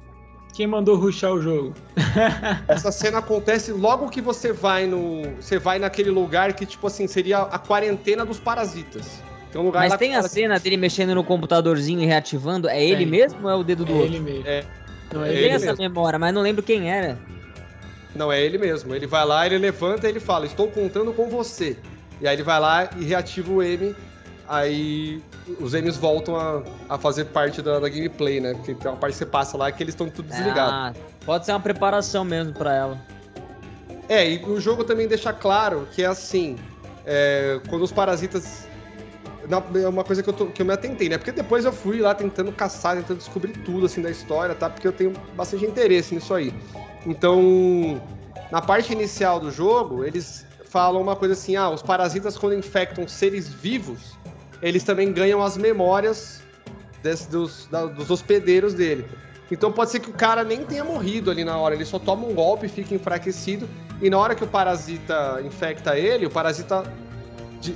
Quem mandou ruxar o jogo? Essa cena acontece logo que você vai no. Você vai naquele lugar que, tipo assim, seria a quarentena dos parasitas. Tem um lugar Mas tem a cena dele mexendo no computadorzinho e reativando? É ele mesmo ou é o dedo do é outro? Ele mesmo. É. Não, é ele tem essa memória, mas não lembro quem era. Não, é ele mesmo. Ele vai lá, ele levanta e ele fala: Estou contando com você. E aí ele vai lá e reativa o M. Aí os M's voltam a, a fazer parte da, da, gameplay, né? Porque tem uma parte que você passa lá que eles estão tudo desligados. Ah, pode ser uma preparação mesmo para ela. É, e o jogo também deixa claro que é assim: é, quando os parasitas é uma coisa que eu, tô, que eu me atentei, né? Porque depois eu fui lá tentando caçar, tentando descobrir tudo, assim, da história, tá? Porque eu tenho bastante interesse nisso aí. Então, na parte inicial do jogo, eles falam uma coisa assim, ah, os parasitas quando infectam seres vivos, eles também ganham as memórias desse, dos, da, dos hospedeiros dele. Então pode ser que o cara nem tenha morrido ali na hora, ele só toma um golpe, fica enfraquecido, e na hora que o parasita infecta ele, o parasita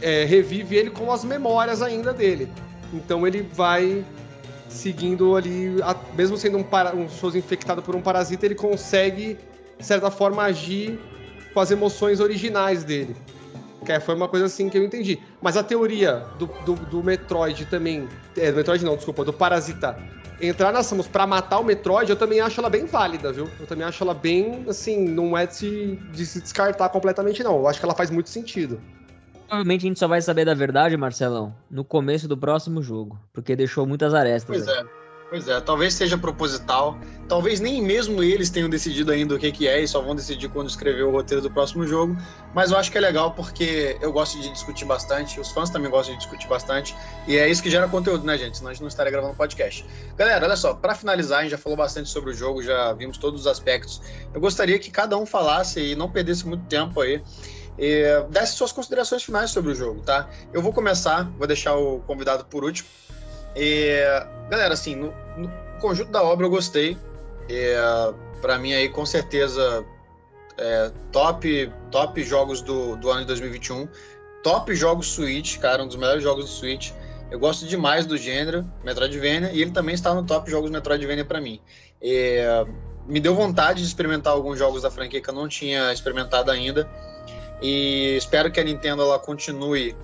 é, revive ele com as memórias ainda dele. Então ele vai seguindo ali, a, mesmo sendo um, para, um shows infectado por um parasita, ele consegue, de certa forma, agir com as emoções originais dele. Que foi uma coisa assim que eu entendi. Mas a teoria do, do, do Metroid também. É, do Metroid não, desculpa, do Parasita entrar na Samus pra matar o Metroid, eu também acho ela bem válida, viu? Eu também acho ela bem, assim, não é de se, de se descartar completamente, não. Eu acho que ela faz muito sentido. Provavelmente a gente só vai saber da verdade, Marcelão, no começo do próximo jogo, porque deixou muitas arestas. Pois aí. é. Pois é, talvez seja proposital. Talvez nem mesmo eles tenham decidido ainda o que, que é e só vão decidir quando escrever o roteiro do próximo jogo. Mas eu acho que é legal porque eu gosto de discutir bastante, os fãs também gostam de discutir bastante. E é isso que gera conteúdo, né, gente? Senão a gente não estaria gravando podcast. Galera, olha só, para finalizar, a gente já falou bastante sobre o jogo, já vimos todos os aspectos. Eu gostaria que cada um falasse e não perdesse muito tempo aí. E desse suas considerações finais sobre o jogo, tá? Eu vou começar, vou deixar o convidado por último. E, galera, assim, no, no, conjunto da obra eu gostei. para mim aí, com certeza, é, top, top jogos do, do ano de 2021. Top jogos Switch, cara, um dos melhores jogos do Switch. Eu gosto demais do gênero Metroidvania e ele também está no top jogos Metroidvania para mim. Me deu vontade de experimentar alguns jogos da franquia que eu não tinha experimentado ainda. E espero que a Nintendo ela continue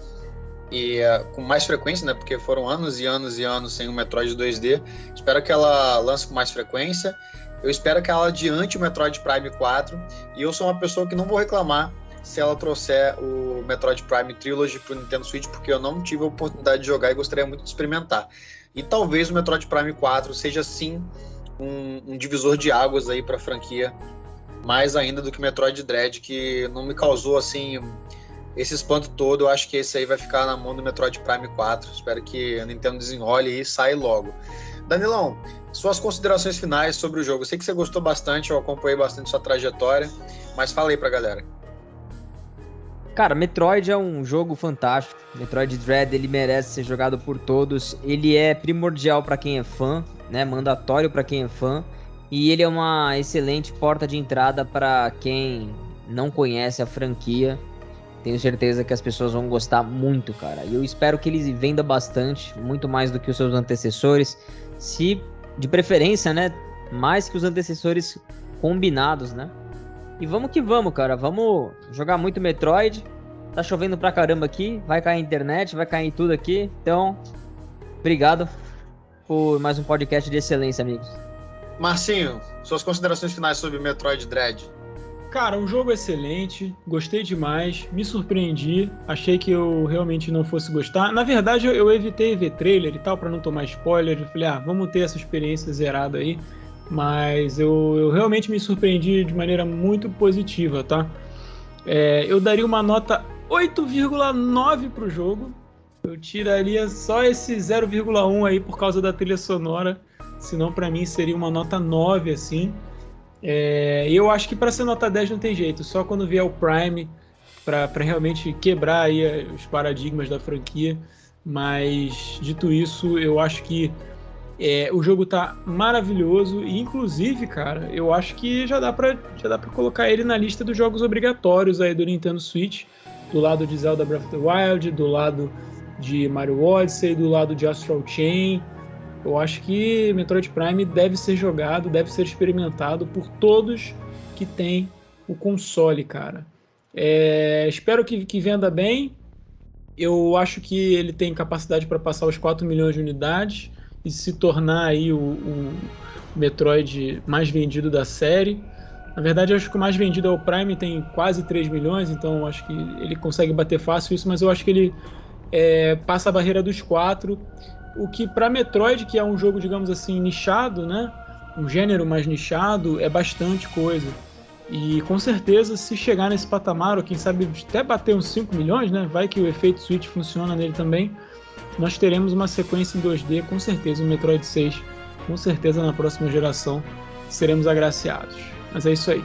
e uh, com mais frequência, né? Porque foram anos e anos e anos sem o Metroid 2D. Espero que ela lance com mais frequência. Eu espero que ela adiante o Metroid Prime 4. E eu sou uma pessoa que não vou reclamar se ela trouxer o Metroid Prime Trilogy para o Nintendo Switch, porque eu não tive a oportunidade de jogar e gostaria muito de experimentar. E talvez o Metroid Prime 4 seja sim um, um divisor de águas aí para a franquia, mais ainda do que Metroid Dread, que não me causou assim esse espanto todo, eu acho que esse aí vai ficar na mão do Metroid Prime 4. Espero que a Nintendo desenrole e saia logo. Danilão, suas considerações finais sobre o jogo. Sei que você gostou bastante, eu acompanhei bastante sua trajetória, mas fala aí pra galera. Cara, Metroid é um jogo fantástico. Metroid Dread, ele merece ser jogado por todos. Ele é primordial para quem é fã, né? Mandatório para quem é fã. E ele é uma excelente porta de entrada para quem não conhece a franquia tenho certeza que as pessoas vão gostar muito, cara. E eu espero que ele venda bastante, muito mais do que os seus antecessores. Se, de preferência, né? Mais que os antecessores combinados, né? E vamos que vamos, cara. Vamos jogar muito Metroid. Tá chovendo pra caramba aqui. Vai cair a internet, vai cair tudo aqui. Então, obrigado por mais um podcast de excelência, amigos. Marcinho, suas considerações finais sobre Metroid Dread. Cara, um jogo excelente, gostei demais, me surpreendi, achei que eu realmente não fosse gostar. Na verdade, eu, evitei ver trailer e tal para não tomar spoiler. Eu falei, ah, vamos ter essa experiência zerada aí. Mas eu, eu realmente me surpreendi de maneira muito positiva, tá? É, eu daria uma nota 8,9 pro jogo. Eu tiraria só esse 0,1 aí por causa da trilha sonora. Senão, para mim, seria uma nota 9, assim. É, eu acho que para ser nota 10 não tem jeito, só quando vier o Prime para realmente quebrar aí os paradigmas da franquia. Mas dito isso, eu acho que é, o jogo tá maravilhoso e inclusive, cara, eu acho que já dá para já dá para colocar ele na lista dos jogos obrigatórios aí do Nintendo Switch, do lado de Zelda Breath of the Wild, do lado de Mario Odyssey, do lado de Astral Chain. Eu acho que Metroid Prime deve ser jogado, deve ser experimentado por todos que têm o console, cara. É, espero que, que, venda bem. Eu acho que ele tem capacidade para passar os 4 milhões de unidades e se tornar aí o, o Metroid mais vendido da série. Na verdade, eu acho que o mais vendido é o Prime, tem quase 3 milhões, então acho que ele consegue bater fácil isso, mas eu acho que ele é, passa a barreira dos 4 o que para Metroid, que é um jogo, digamos assim, nichado, né? Um gênero mais nichado, é bastante coisa. E com certeza, se chegar nesse patamar, ou quem sabe até bater uns 5 milhões, né? Vai que o efeito Switch funciona nele também. Nós teremos uma sequência em 2D, com certeza, o Metroid 6. Com certeza, na próxima geração, seremos agraciados. Mas é isso aí.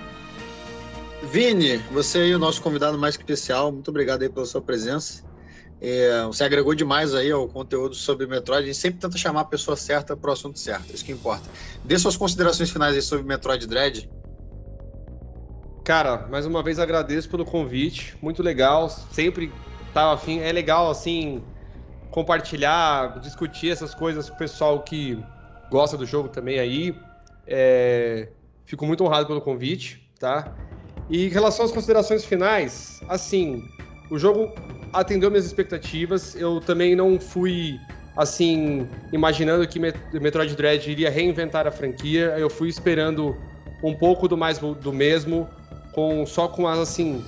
Vini, você e o nosso convidado mais especial, muito obrigado aí pela sua presença. É, você agregou demais aí ao conteúdo sobre Metroid. A gente sempre tenta chamar a pessoa certa para o assunto certo, isso que importa. Dê suas considerações finais aí sobre Metroid Dread. Cara, mais uma vez agradeço pelo convite, muito legal. Sempre tava afim. É legal, assim, compartilhar, discutir essas coisas com o pessoal que gosta do jogo também aí. É... Fico muito honrado pelo convite, tá? E em relação às considerações finais, assim, o jogo atendeu minhas expectativas. Eu também não fui assim imaginando que Metroid Dread iria reinventar a franquia. Eu fui esperando um pouco do mais do mesmo, com só com as assim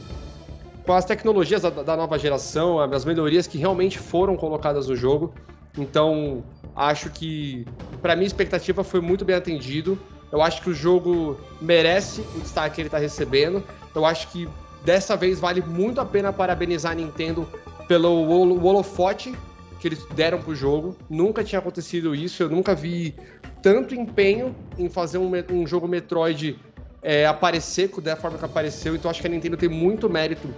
com as tecnologias da, da nova geração, as melhorias que realmente foram colocadas no jogo. Então, acho que, para mim, a expectativa foi muito bem atendido. Eu acho que o jogo merece o destaque que ele está recebendo. Eu acho que dessa vez vale muito a pena parabenizar a Nintendo pelo holofote que eles deram pro jogo. Nunca tinha acontecido isso. Eu nunca vi tanto empenho em fazer um, um jogo Metroid é, aparecer da forma que apareceu. Então acho que a Nintendo tem muito mérito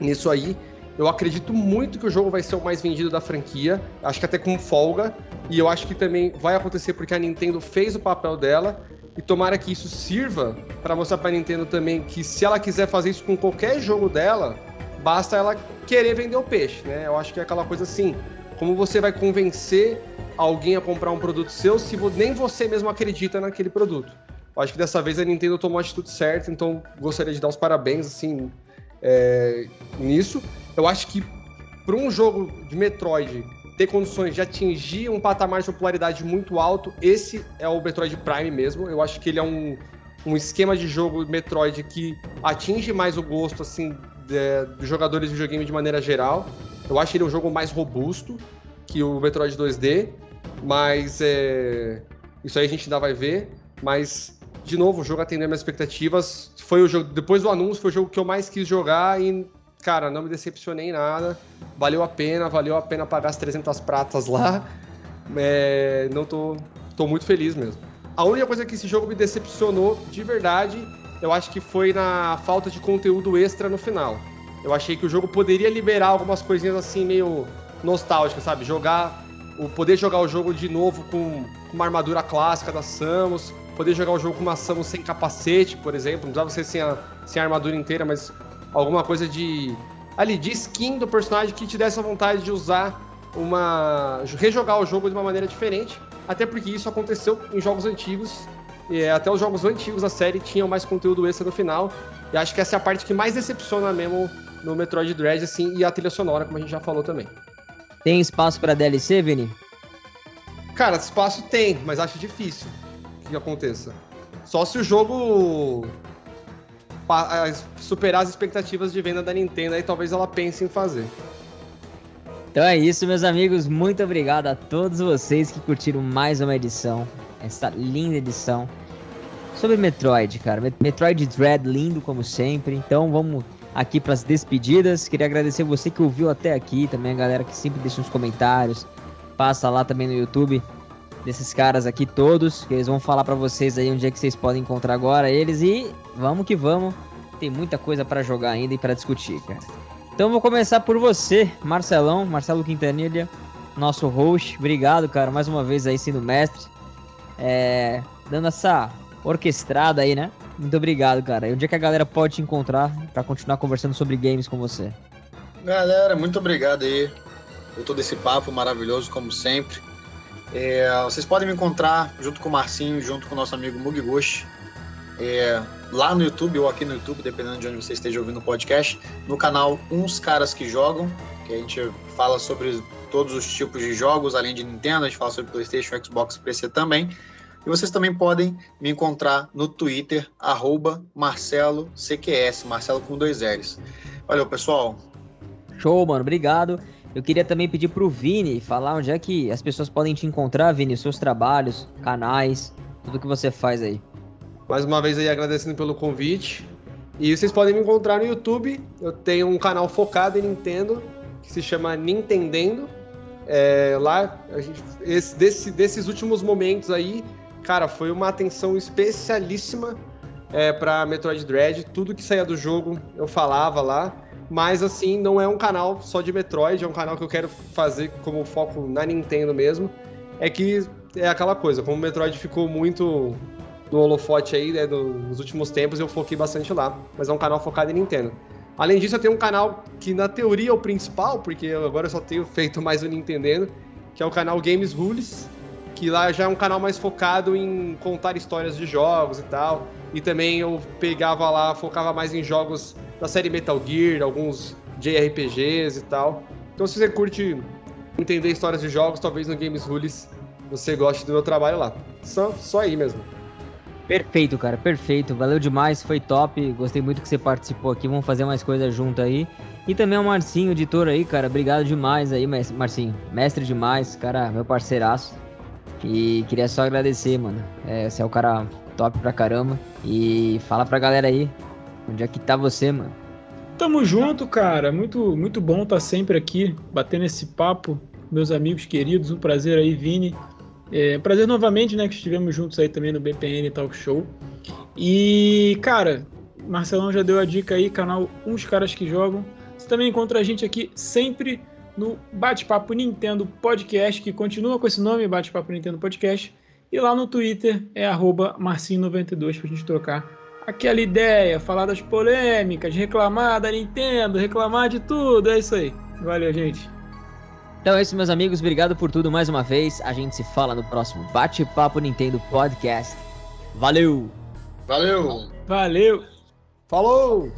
nisso aí. Eu acredito muito que o jogo vai ser o mais vendido da franquia, acho que até com folga, e eu acho que também vai acontecer porque a Nintendo fez o papel dela, e tomara que isso sirva para mostrar para Nintendo também que se ela quiser fazer isso com qualquer jogo dela, basta ela querer vender o peixe, né? Eu acho que é aquela coisa assim, como você vai convencer alguém a comprar um produto seu se nem você mesmo acredita naquele produto? Eu acho que dessa vez a Nintendo tomou a atitude certa, então gostaria de dar os parabéns, assim, é, nisso. Eu acho que para um jogo de Metroid ter condições de atingir um patamar de popularidade muito alto, esse é o Metroid Prime mesmo. Eu acho que ele é um, um esquema de jogo Metroid que atinge mais o gosto assim dos jogadores de videogame de maneira geral. Eu acho ele um jogo mais robusto que o Metroid 2D, mas é, isso aí a gente ainda vai ver. Mas de novo, o jogo atendeu minhas expectativas. Foi o jogo depois do anúncio foi o jogo que eu mais quis jogar e cara, não me decepcionei em nada. Valeu a pena, valeu a pena pagar as 300 pratas lá. É, não tô, tô muito feliz mesmo. A única coisa que esse jogo me decepcionou de verdade, eu acho que foi na falta de conteúdo extra no final. Eu achei que o jogo poderia liberar algumas coisinhas assim meio nostálgicas, sabe? Jogar, o poder jogar o jogo de novo com uma armadura clássica da Samus, poder jogar o jogo com uma Samus sem capacete, por exemplo, não precisava ser sem a, sem a armadura inteira, mas alguma coisa de ali de skin do personagem que te desse a vontade de usar uma rejogar o jogo de uma maneira diferente, até porque isso aconteceu em jogos antigos. E até os jogos antigos da série tinham mais conteúdo extra no final. E acho que essa é a parte que mais decepciona mesmo no Metroid Dread, assim, e a trilha sonora, como a gente já falou também. Tem espaço para DLC, Vini? Cara, espaço tem, mas acho difícil que aconteça. Só se o jogo superar as expectativas de venda da Nintendo, aí talvez ela pense em fazer. Então é isso, meus amigos. Muito obrigado a todos vocês que curtiram mais uma edição, essa linda edição sobre Metroid, cara. Metroid Dread lindo como sempre. Então vamos aqui para as despedidas. Queria agradecer você que ouviu até aqui, também a galera que sempre deixa uns comentários. Passa lá também no YouTube desses caras aqui todos, que eles vão falar para vocês aí onde é que vocês podem encontrar agora eles e vamos que vamos. Tem muita coisa para jogar ainda e para discutir, cara. Então vou começar por você, Marcelão, Marcelo Quintanilha, nosso host. Obrigado, cara, mais uma vez aí sendo mestre. É, dando essa orquestrada aí, né? Muito obrigado, cara. E onde é que a galera pode te encontrar para continuar conversando sobre games com você? Galera, muito obrigado aí por todo esse papo maravilhoso, como sempre. É, vocês podem me encontrar junto com o Marcinho, junto com o nosso amigo Mugigoshi, é, lá no YouTube ou aqui no YouTube, dependendo de onde você esteja ouvindo o podcast, no canal Uns Caras que Jogam, que a gente fala sobre todos os tipos de jogos, além de Nintendo, a gente fala sobre PlayStation, Xbox PC também. E vocês também podem me encontrar no Twitter, MarceloCQS, Marcelo com dois L's. Valeu, pessoal. Show, mano. Obrigado. Eu queria também pedir pro Vini falar onde é que as pessoas podem te encontrar, Vini, seus trabalhos, canais, tudo que você faz aí. Mais uma vez aí agradecendo pelo convite. E vocês podem me encontrar no YouTube. Eu tenho um canal focado em Nintendo que se chama Nintendendo. É, lá, gente, esse, desse, desses últimos momentos aí, cara, foi uma atenção especialíssima é, para Metroid Dread. Tudo que saía do jogo eu falava lá. Mas assim, não é um canal só de Metroid, é um canal que eu quero fazer como foco na Nintendo mesmo. É que é aquela coisa, como o Metroid ficou muito no holofote aí, né, nos últimos tempos, eu foquei bastante lá. Mas é um canal focado em Nintendo. Além disso, eu tenho um canal que na teoria é o principal, porque agora eu só tenho feito mais o Nintendendo, que é o canal Games Rules, que lá já é um canal mais focado em contar histórias de jogos e tal. E também eu pegava lá, focava mais em jogos da série Metal Gear, alguns JRPGs e tal. Então se você curte entender histórias de jogos, talvez no Games Rules você goste do meu trabalho lá. Só, só aí mesmo. Perfeito, cara, perfeito. Valeu demais, foi top. Gostei muito que você participou aqui. Vamos fazer mais coisas junto aí. E também o Marcinho, editor aí, cara. Obrigado demais aí, Marcinho. Mestre demais, cara, meu parceiraço. E queria só agradecer, mano. É, você é o cara top pra caramba. E fala pra galera aí, onde é que tá você, mano? Tamo junto, cara. Muito, muito bom estar tá sempre aqui, batendo esse papo. Meus amigos queridos, um prazer aí, Vini. É, prazer novamente, né, que estivemos juntos aí também no BPN Talk Show. E, cara, Marcelão já deu a dica aí, canal Uns Caras Que Jogam. Você também encontra a gente aqui sempre no Bate-Papo Nintendo Podcast, que continua com esse nome, Bate-Papo Nintendo Podcast. E lá no Twitter é Marcinho92 pra gente trocar aquela ideia, falar das polêmicas, reclamar da Nintendo, reclamar de tudo. É isso aí. Valeu, gente. Então é isso, meus amigos. Obrigado por tudo mais uma vez. A gente se fala no próximo Bate-Papo Nintendo Podcast. Valeu! Valeu! Valeu! Falou!